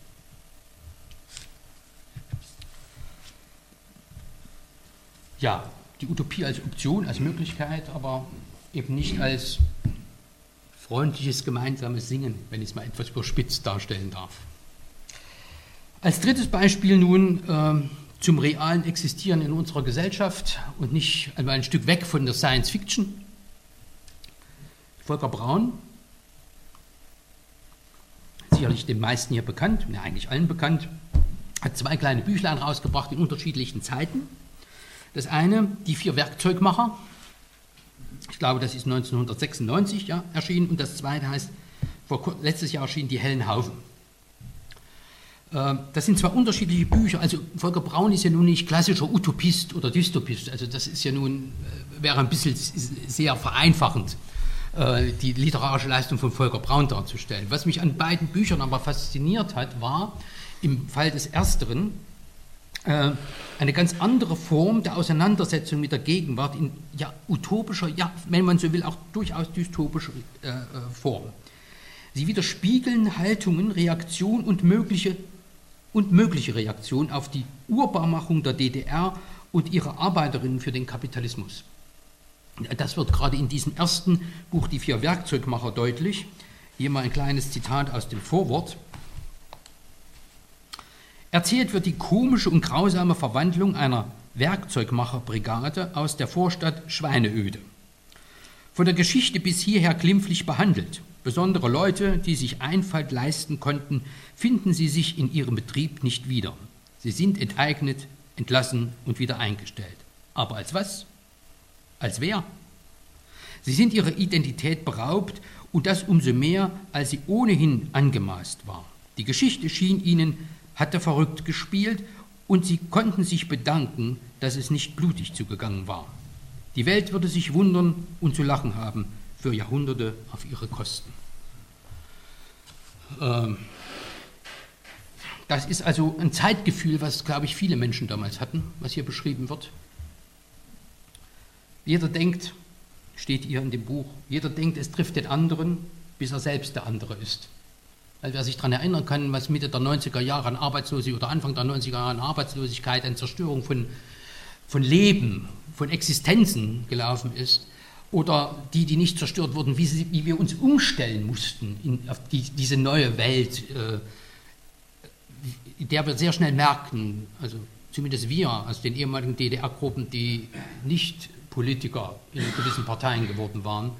S1: Ja, die Utopie als Option, als Möglichkeit, aber eben nicht als freundliches gemeinsames Singen, wenn ich es mal etwas überspitzt darstellen darf. Als drittes Beispiel nun äh, zum realen Existieren in unserer Gesellschaft und nicht einmal ein Stück weg von der Science Fiction. Volker Braun, sicherlich den meisten hier bekannt, ja, eigentlich allen bekannt, hat zwei kleine Büchlein rausgebracht in unterschiedlichen Zeiten. Das eine, die vier Werkzeugmacher, ich glaube, das ist 1996 ja, erschienen. Und das zweite heißt, vor, letztes Jahr erschien Die hellen Haufen. Äh, das sind zwei unterschiedliche Bücher. Also Volker Braun ist ja nun nicht klassischer Utopist oder Dystopist. Also das ist ja nun, äh, wäre ein bisschen sehr vereinfachend, äh, die literarische Leistung von Volker Braun darzustellen. Was mich an beiden Büchern aber fasziniert hat, war im Fall des Ersteren, eine ganz andere Form der Auseinandersetzung mit der Gegenwart in ja, utopischer, ja, wenn man so will, auch durchaus dystopischer äh, äh, Form. Sie widerspiegeln Haltungen, Reaktion und mögliche, und mögliche Reaktion auf die Urbarmachung der DDR und ihrer Arbeiterinnen für den Kapitalismus. Das wird gerade in diesem ersten Buch Die vier Werkzeugmacher deutlich. Hier mal ein kleines Zitat aus dem Vorwort. Erzählt wird die komische und grausame Verwandlung einer Werkzeugmacherbrigade aus der Vorstadt Schweineöde. Von der Geschichte bis hierher glimpflich behandelt. Besondere Leute, die sich Einfalt leisten konnten, finden sie sich in ihrem Betrieb nicht wieder. Sie sind enteignet, entlassen und wieder eingestellt. Aber als was? Als wer? Sie sind ihrer Identität beraubt und das umso mehr, als sie ohnehin angemaßt war. Die Geschichte schien ihnen hatte verrückt gespielt und sie konnten sich bedanken, dass es nicht blutig zugegangen war. Die Welt würde sich wundern und zu lachen haben für Jahrhunderte auf ihre Kosten. Ähm, das ist also ein Zeitgefühl, was, glaube ich, viele Menschen damals hatten, was hier beschrieben wird. Jeder denkt, steht hier in dem Buch, jeder denkt, es trifft den anderen, bis er selbst der andere ist. Also wer sich daran erinnern kann, was Mitte der 90er Jahre an Arbeitslosigkeit oder Anfang der 90er Jahre an Arbeitslosigkeit, an Zerstörung von, von Leben, von Existenzen gelaufen ist, oder die, die nicht zerstört wurden, wie, sie, wie wir uns umstellen mussten in, auf die, diese neue Welt, äh, der wir sehr schnell merkten, also zumindest wir aus den ehemaligen DDR-Gruppen, die nicht Politiker in gewissen Parteien geworden waren,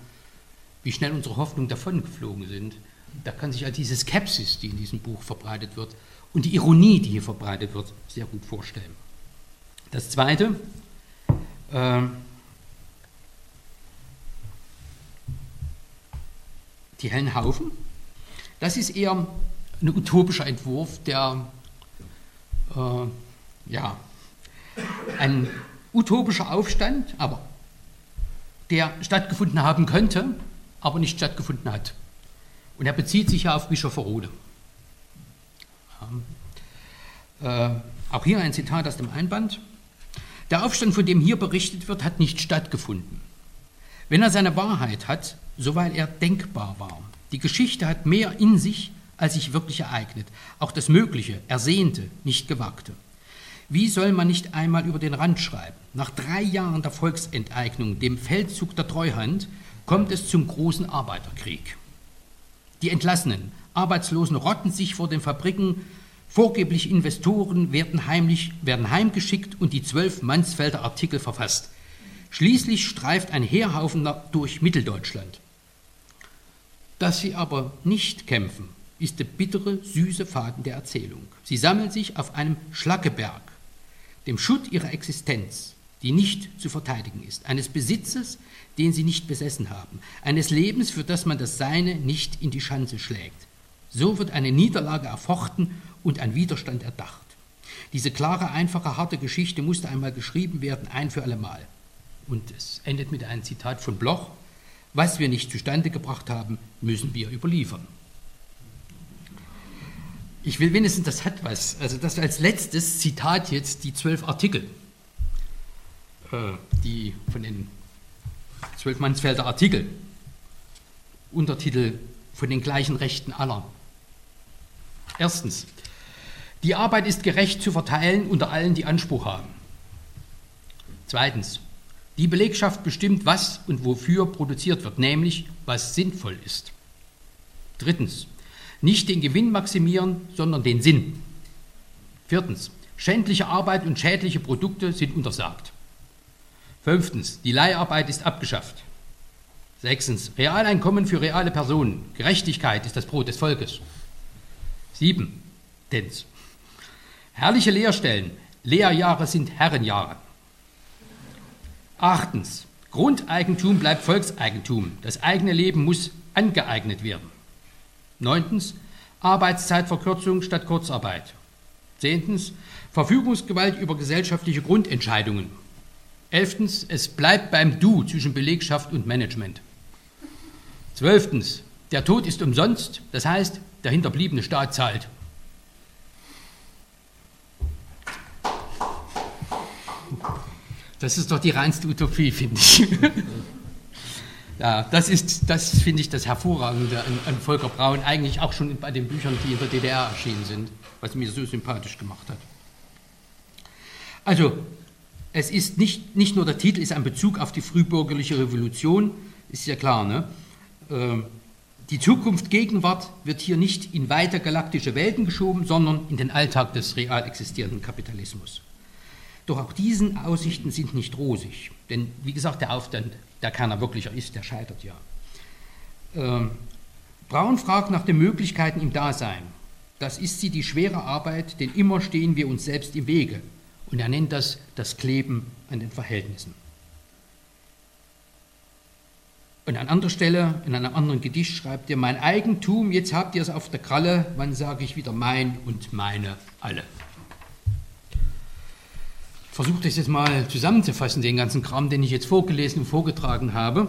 S1: wie schnell unsere Hoffnungen davongeflogen sind da kann sich halt diese Skepsis, die in diesem Buch verbreitet wird, und die Ironie, die hier verbreitet wird, sehr gut vorstellen. Das Zweite, äh, die hellen Haufen, das ist eher ein utopischer Entwurf, der äh, ja, ein utopischer Aufstand, aber der stattgefunden haben könnte, aber nicht stattgefunden hat. Und er bezieht sich ja auf Bischofferode. Ja. Äh, auch hier ein Zitat aus dem Einband. Der Aufstand, von dem hier berichtet wird, hat nicht stattgefunden. Wenn er seine Wahrheit hat, so weil er denkbar war. Die Geschichte hat mehr in sich, als sich wirklich ereignet. Auch das Mögliche, Ersehnte, nicht Gewagte. Wie soll man nicht einmal über den Rand schreiben? Nach drei Jahren der Volksenteignung, dem Feldzug der Treuhand, kommt es zum großen Arbeiterkrieg. Die Entlassenen, Arbeitslosen rotten sich vor den Fabriken, vorgeblich Investoren werden, heimlich, werden heimgeschickt und die zwölf Mansfelder Artikel verfasst. Schließlich streift ein Heerhaufen durch Mitteldeutschland. Dass sie aber nicht kämpfen, ist der bittere, süße Faden der Erzählung. Sie sammeln sich auf einem Schlackeberg, dem Schutt ihrer Existenz, die nicht zu verteidigen ist, eines Besitzes, den sie nicht besessen haben, eines Lebens, für das man das Seine nicht in die Schanze schlägt. So wird eine Niederlage erfochten und ein Widerstand erdacht. Diese klare, einfache, harte Geschichte musste einmal geschrieben werden, ein für allemal. Und es endet mit einem Zitat von Bloch. Was wir nicht zustande gebracht haben, müssen wir überliefern. Ich will wenigstens, das hat was. Also das als letztes Zitat jetzt die zwölf Artikel, äh, die von den zwölf Mannsfelder Artikel, Untertitel von den gleichen Rechten aller. Erstens, die Arbeit ist gerecht zu verteilen unter allen, die Anspruch haben. Zweitens, die Belegschaft bestimmt, was und wofür produziert wird, nämlich was sinnvoll ist. Drittens, nicht den Gewinn maximieren, sondern den Sinn. Viertens, schändliche Arbeit und schädliche Produkte sind untersagt. Fünftens, die Leiharbeit ist abgeschafft. Sechstens, Realeinkommen für reale Personen. Gerechtigkeit ist das Brot des Volkes. Siebtens, herrliche Lehrstellen. Lehrjahre sind Herrenjahre. Achtens, Grundeigentum bleibt Volkseigentum. Das eigene Leben muss angeeignet werden. Neuntens, Arbeitszeitverkürzung statt Kurzarbeit. Zehntens, Verfügungsgewalt über gesellschaftliche Grundentscheidungen. Elftens, es bleibt beim Du zwischen Belegschaft und Management. Zwölftens, der Tod ist umsonst, das heißt, der hinterbliebene Staat zahlt. Das ist doch die reinste Utopie, finde ich. ja, das ist, das finde ich das Hervorragende an, an, Volker Braun, eigentlich auch schon bei den Büchern, die in der DDR erschienen sind, was mir so sympathisch gemacht hat. Also, es ist nicht, nicht nur der Titel ist ein Bezug auf die frühbürgerliche Revolution, ist ja klar, ne? Ähm, die Zukunft Gegenwart wird hier nicht in weiter galaktische Welten geschoben, sondern in den Alltag des real existierenden Kapitalismus. Doch auch diesen Aussichten sind nicht rosig. Denn wie gesagt, der Aufstand, der keiner wirklicher ist, der scheitert ja. Ähm, Braun fragt nach den Möglichkeiten im Dasein. Das ist sie die schwere Arbeit, denn immer stehen wir uns selbst im Wege. Und er nennt das das Kleben an den Verhältnissen. Und an anderer Stelle, in einem anderen Gedicht schreibt er, mein Eigentum, jetzt habt ihr es auf der Kralle, wann sage ich wieder mein und meine alle versuche das jetzt mal zusammenzufassen, den ganzen Kram, den ich jetzt vorgelesen und vorgetragen habe.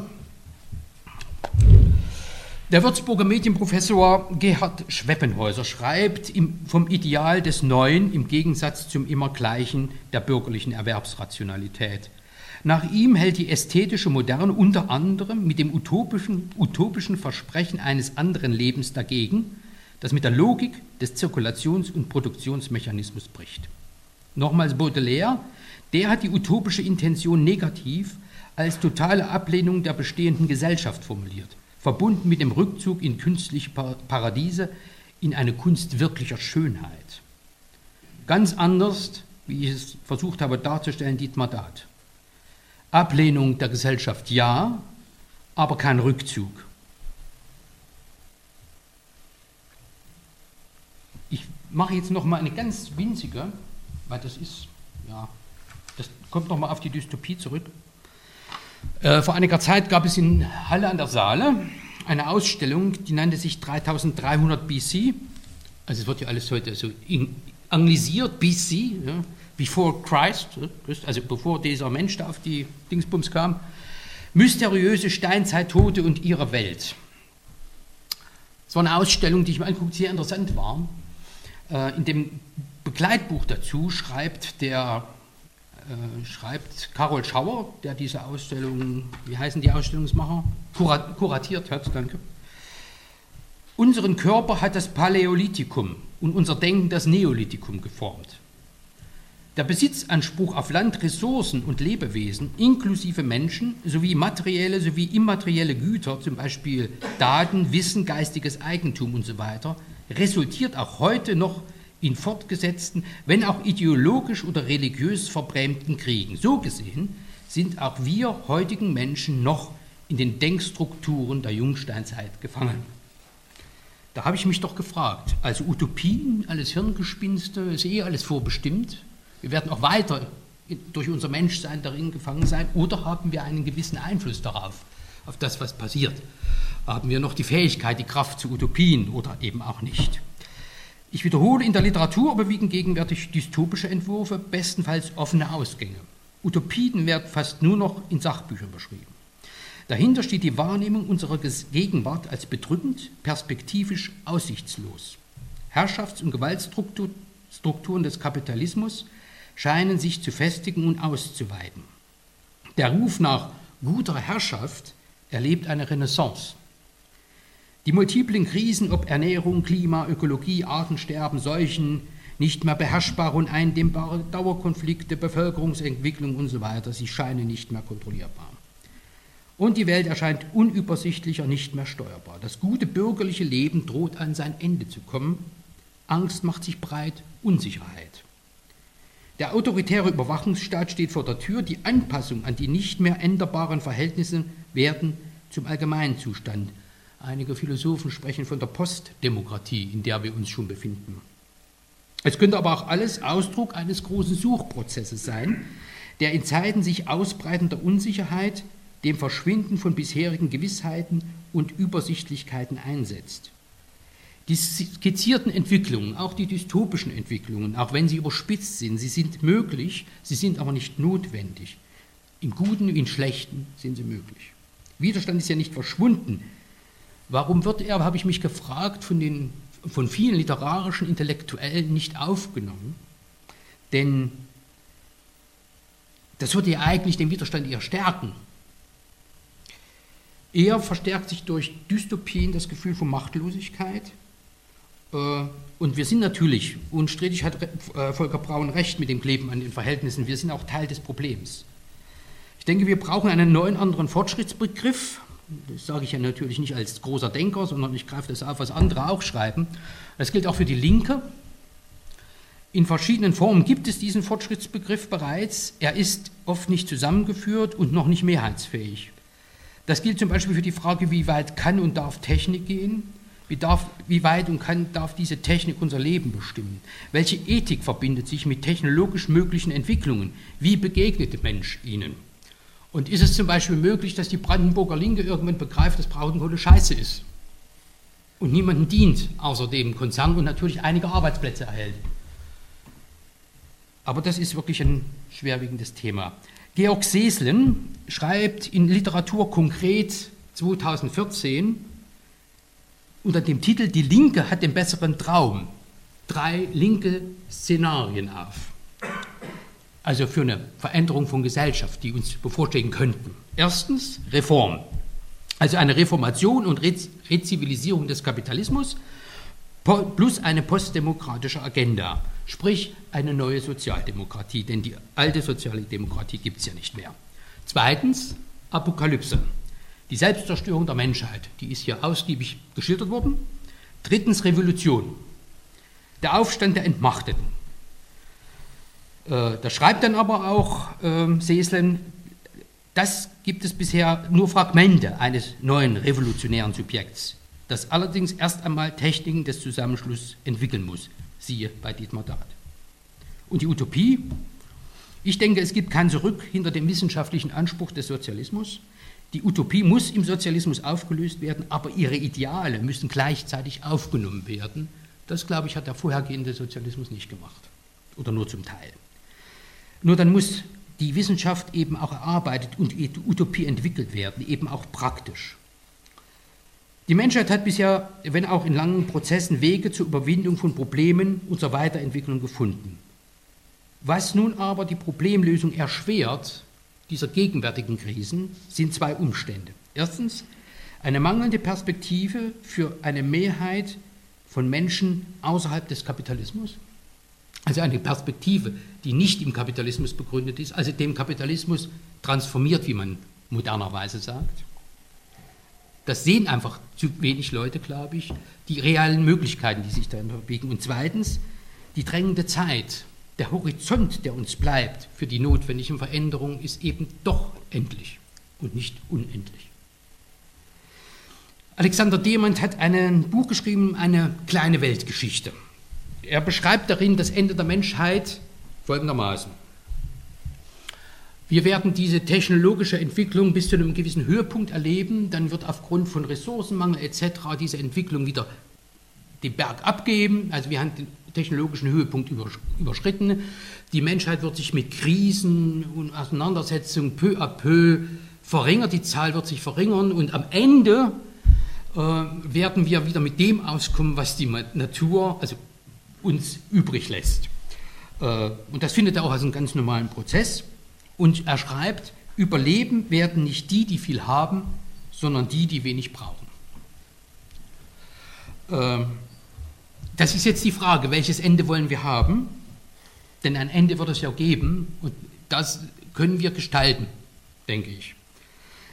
S1: Der Würzburger Medienprofessor Gerhard Schweppenhäuser schreibt vom Ideal des Neuen im Gegensatz zum immer Gleichen der bürgerlichen Erwerbsrationalität. Nach ihm hält die ästhetische Moderne unter anderem mit dem utopischen, utopischen Versprechen eines anderen Lebens dagegen, das mit der Logik des Zirkulations- und Produktionsmechanismus bricht. Nochmals Baudelaire, der hat die utopische Intention negativ als totale Ablehnung der bestehenden Gesellschaft formuliert, verbunden mit dem Rückzug in künstliche Paradiese, in eine Kunst wirklicher Schönheit. Ganz anders, wie ich es versucht habe darzustellen, Dietmar Dad. Ablehnung der Gesellschaft ja, aber kein Rückzug. Ich mache jetzt noch mal eine ganz winzige weil das ist, ja, das kommt nochmal auf die Dystopie zurück. Äh, vor einiger Zeit gab es in Halle an der Saale eine Ausstellung, die nannte sich 3300 BC. Also es wird ja alles heute so anglisiert, BC, ja, before Christ, also bevor dieser Mensch da auf die Dingsbums kam. Mysteriöse Steinzeittote und ihre Welt. Es war eine Ausstellung, die ich mir anguckte, sehr interessant war. Äh, in dem Begleitbuch dazu schreibt der äh, schreibt Karol Schauer, der diese Ausstellung, wie heißen die Ausstellungsmacher, Kurat, kuratiert hat, danke. Unseren Körper hat das Paläolithikum und unser Denken das Neolithikum geformt. Der Besitzanspruch auf Landressourcen und Lebewesen inklusive Menschen sowie materielle sowie immaterielle Güter, zum Beispiel Daten, Wissen, geistiges Eigentum und so resultiert auch heute noch in fortgesetzten, wenn auch ideologisch oder religiös verbrämten Kriegen. So gesehen sind auch wir heutigen Menschen noch in den Denkstrukturen der Jungsteinzeit gefangen. Da habe ich mich doch gefragt, also Utopien, alles Hirngespinste, ist eh alles vorbestimmt. Wir werden auch weiter durch unser Menschsein darin gefangen sein oder haben wir einen gewissen Einfluss darauf, auf das, was passiert? Haben wir noch die Fähigkeit, die Kraft zu Utopien oder eben auch nicht? Ich wiederhole, in der Literatur überwiegen gegenwärtig dystopische Entwürfe, bestenfalls offene Ausgänge. Utopien werden fast nur noch in Sachbüchern beschrieben. Dahinter steht die Wahrnehmung unserer Gegenwart als bedrückend, perspektivisch aussichtslos. Herrschafts- und Gewaltstrukturen des Kapitalismus scheinen sich zu festigen und auszuweiten. Der Ruf nach guter Herrschaft erlebt eine Renaissance. Die multiplen Krisen, ob Ernährung, Klima, Ökologie, Artensterben, Seuchen, nicht mehr beherrschbare und eindämmbare Dauerkonflikte, Bevölkerungsentwicklung und so weiter, sie scheinen nicht mehr kontrollierbar. Und die Welt erscheint unübersichtlicher, nicht mehr steuerbar. Das gute bürgerliche Leben droht an sein Ende zu kommen. Angst macht sich breit, Unsicherheit. Der autoritäre Überwachungsstaat steht vor der Tür. Die Anpassung an die nicht mehr änderbaren Verhältnisse werden zum Allgemeinzustand. Einige Philosophen sprechen von der Postdemokratie, in der wir uns schon befinden. Es könnte aber auch alles Ausdruck eines großen Suchprozesses sein, der in Zeiten sich ausbreitender Unsicherheit dem Verschwinden von bisherigen Gewissheiten und Übersichtlichkeiten einsetzt. Die skizzierten Entwicklungen, auch die dystopischen Entwicklungen, auch wenn sie überspitzt sind, sie sind möglich, sie sind aber nicht notwendig. Im Guten im Schlechten sind sie möglich. Widerstand ist ja nicht verschwunden. Warum wird er, habe ich mich gefragt, von, den, von vielen literarischen Intellektuellen nicht aufgenommen? Denn das würde ja eigentlich den Widerstand eher stärken. Eher verstärkt sich durch Dystopien das Gefühl von Machtlosigkeit, äh, und wir sind natürlich, unstrittig hat äh, Volker Braun recht mit dem Kleben an den Verhältnissen, wir sind auch Teil des Problems. Ich denke, wir brauchen einen neuen anderen Fortschrittsbegriff. Das sage ich ja natürlich nicht als großer Denker, sondern ich greife das auf, was andere auch schreiben. Das gilt auch für die Linke. In verschiedenen Formen gibt es diesen Fortschrittsbegriff bereits. Er ist oft nicht zusammengeführt und noch nicht mehrheitsfähig. Das gilt zum Beispiel für die Frage, wie weit kann und darf Technik gehen wie, darf, wie weit und kann, darf diese Technik unser Leben bestimmen? Welche Ethik verbindet sich mit technologisch möglichen Entwicklungen? Wie begegnet der Mensch ihnen? Und ist es zum Beispiel möglich, dass die Brandenburger Linke irgendwann begreift, dass Braunkohle scheiße ist und niemandem dient, außer dem Konzern und natürlich einige Arbeitsplätze erhält? Aber das ist wirklich ein schwerwiegendes Thema. Georg Seslen schreibt in Literatur konkret 2014, unter dem Titel Die Linke hat den besseren Traum drei linke Szenarien auf. Also für eine Veränderung von Gesellschaft, die uns bevorstehen könnten. Erstens Reform, also eine Reformation und Rezivilisierung des Kapitalismus plus eine postdemokratische Agenda, sprich eine neue Sozialdemokratie, denn die alte soziale Demokratie gibt es ja nicht mehr. Zweitens Apokalypse, die Selbstzerstörung der Menschheit, die ist hier ausgiebig geschildert worden. Drittens Revolution, der Aufstand der Entmachteten. Äh, da schreibt dann aber auch äh, Seslen, das gibt es bisher nur Fragmente eines neuen revolutionären Subjekts, das allerdings erst einmal Techniken des Zusammenschlusses entwickeln muss. Siehe bei Dietmar Dart. Und die Utopie? Ich denke, es gibt kein Zurück hinter dem wissenschaftlichen Anspruch des Sozialismus. Die Utopie muss im Sozialismus aufgelöst werden, aber ihre Ideale müssen gleichzeitig aufgenommen werden. Das, glaube ich, hat der vorhergehende Sozialismus nicht gemacht. Oder nur zum Teil. Nur dann muss die Wissenschaft eben auch erarbeitet und die Utopie entwickelt werden, eben auch praktisch. Die Menschheit hat bisher, wenn auch in langen Prozessen, Wege zur Überwindung von Problemen und zur Weiterentwicklung gefunden. Was nun aber die Problemlösung erschwert, dieser gegenwärtigen Krisen sind zwei Umstände. Erstens eine mangelnde Perspektive für eine Mehrheit von Menschen außerhalb des Kapitalismus. Also eine Perspektive, die nicht im Kapitalismus begründet ist, also dem Kapitalismus transformiert, wie man modernerweise sagt. Das sehen einfach zu wenig Leute, glaube ich, die realen Möglichkeiten, die sich darin bewegen. Und zweitens, die drängende Zeit, der Horizont, der uns bleibt für die notwendigen Veränderungen, ist eben doch endlich und nicht unendlich. Alexander Demand hat ein Buch geschrieben, eine kleine Weltgeschichte. Er beschreibt darin das Ende der Menschheit folgendermaßen. Wir werden diese technologische Entwicklung bis zu einem gewissen Höhepunkt erleben, dann wird aufgrund von Ressourcenmangel etc. diese Entwicklung wieder den Berg abgeben. Also wir haben den technologischen Höhepunkt überschritten. Die Menschheit wird sich mit Krisen und Auseinandersetzungen peu à peu verringern, die Zahl wird sich verringern und am Ende äh, werden wir wieder mit dem auskommen, was die Natur also uns übrig lässt. Äh, und das findet er auch als einen ganz normalen Prozess. Und er schreibt, überleben werden nicht die, die viel haben, sondern die, die wenig brauchen. Äh, das ist jetzt die Frage, welches Ende wollen wir haben? Denn ein Ende wird es ja geben und das können wir gestalten, denke ich.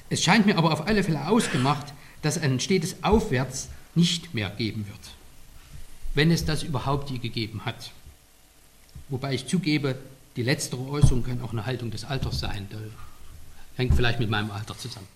S1: Es scheint mir aber auf alle Fälle ausgemacht, dass ein stetes Aufwärts nicht mehr geben wird, wenn es das überhaupt je gegeben hat. Wobei ich zugebe, die letztere Äußerung kann auch eine Haltung des Alters sein. Das hängt vielleicht mit meinem Alter zusammen.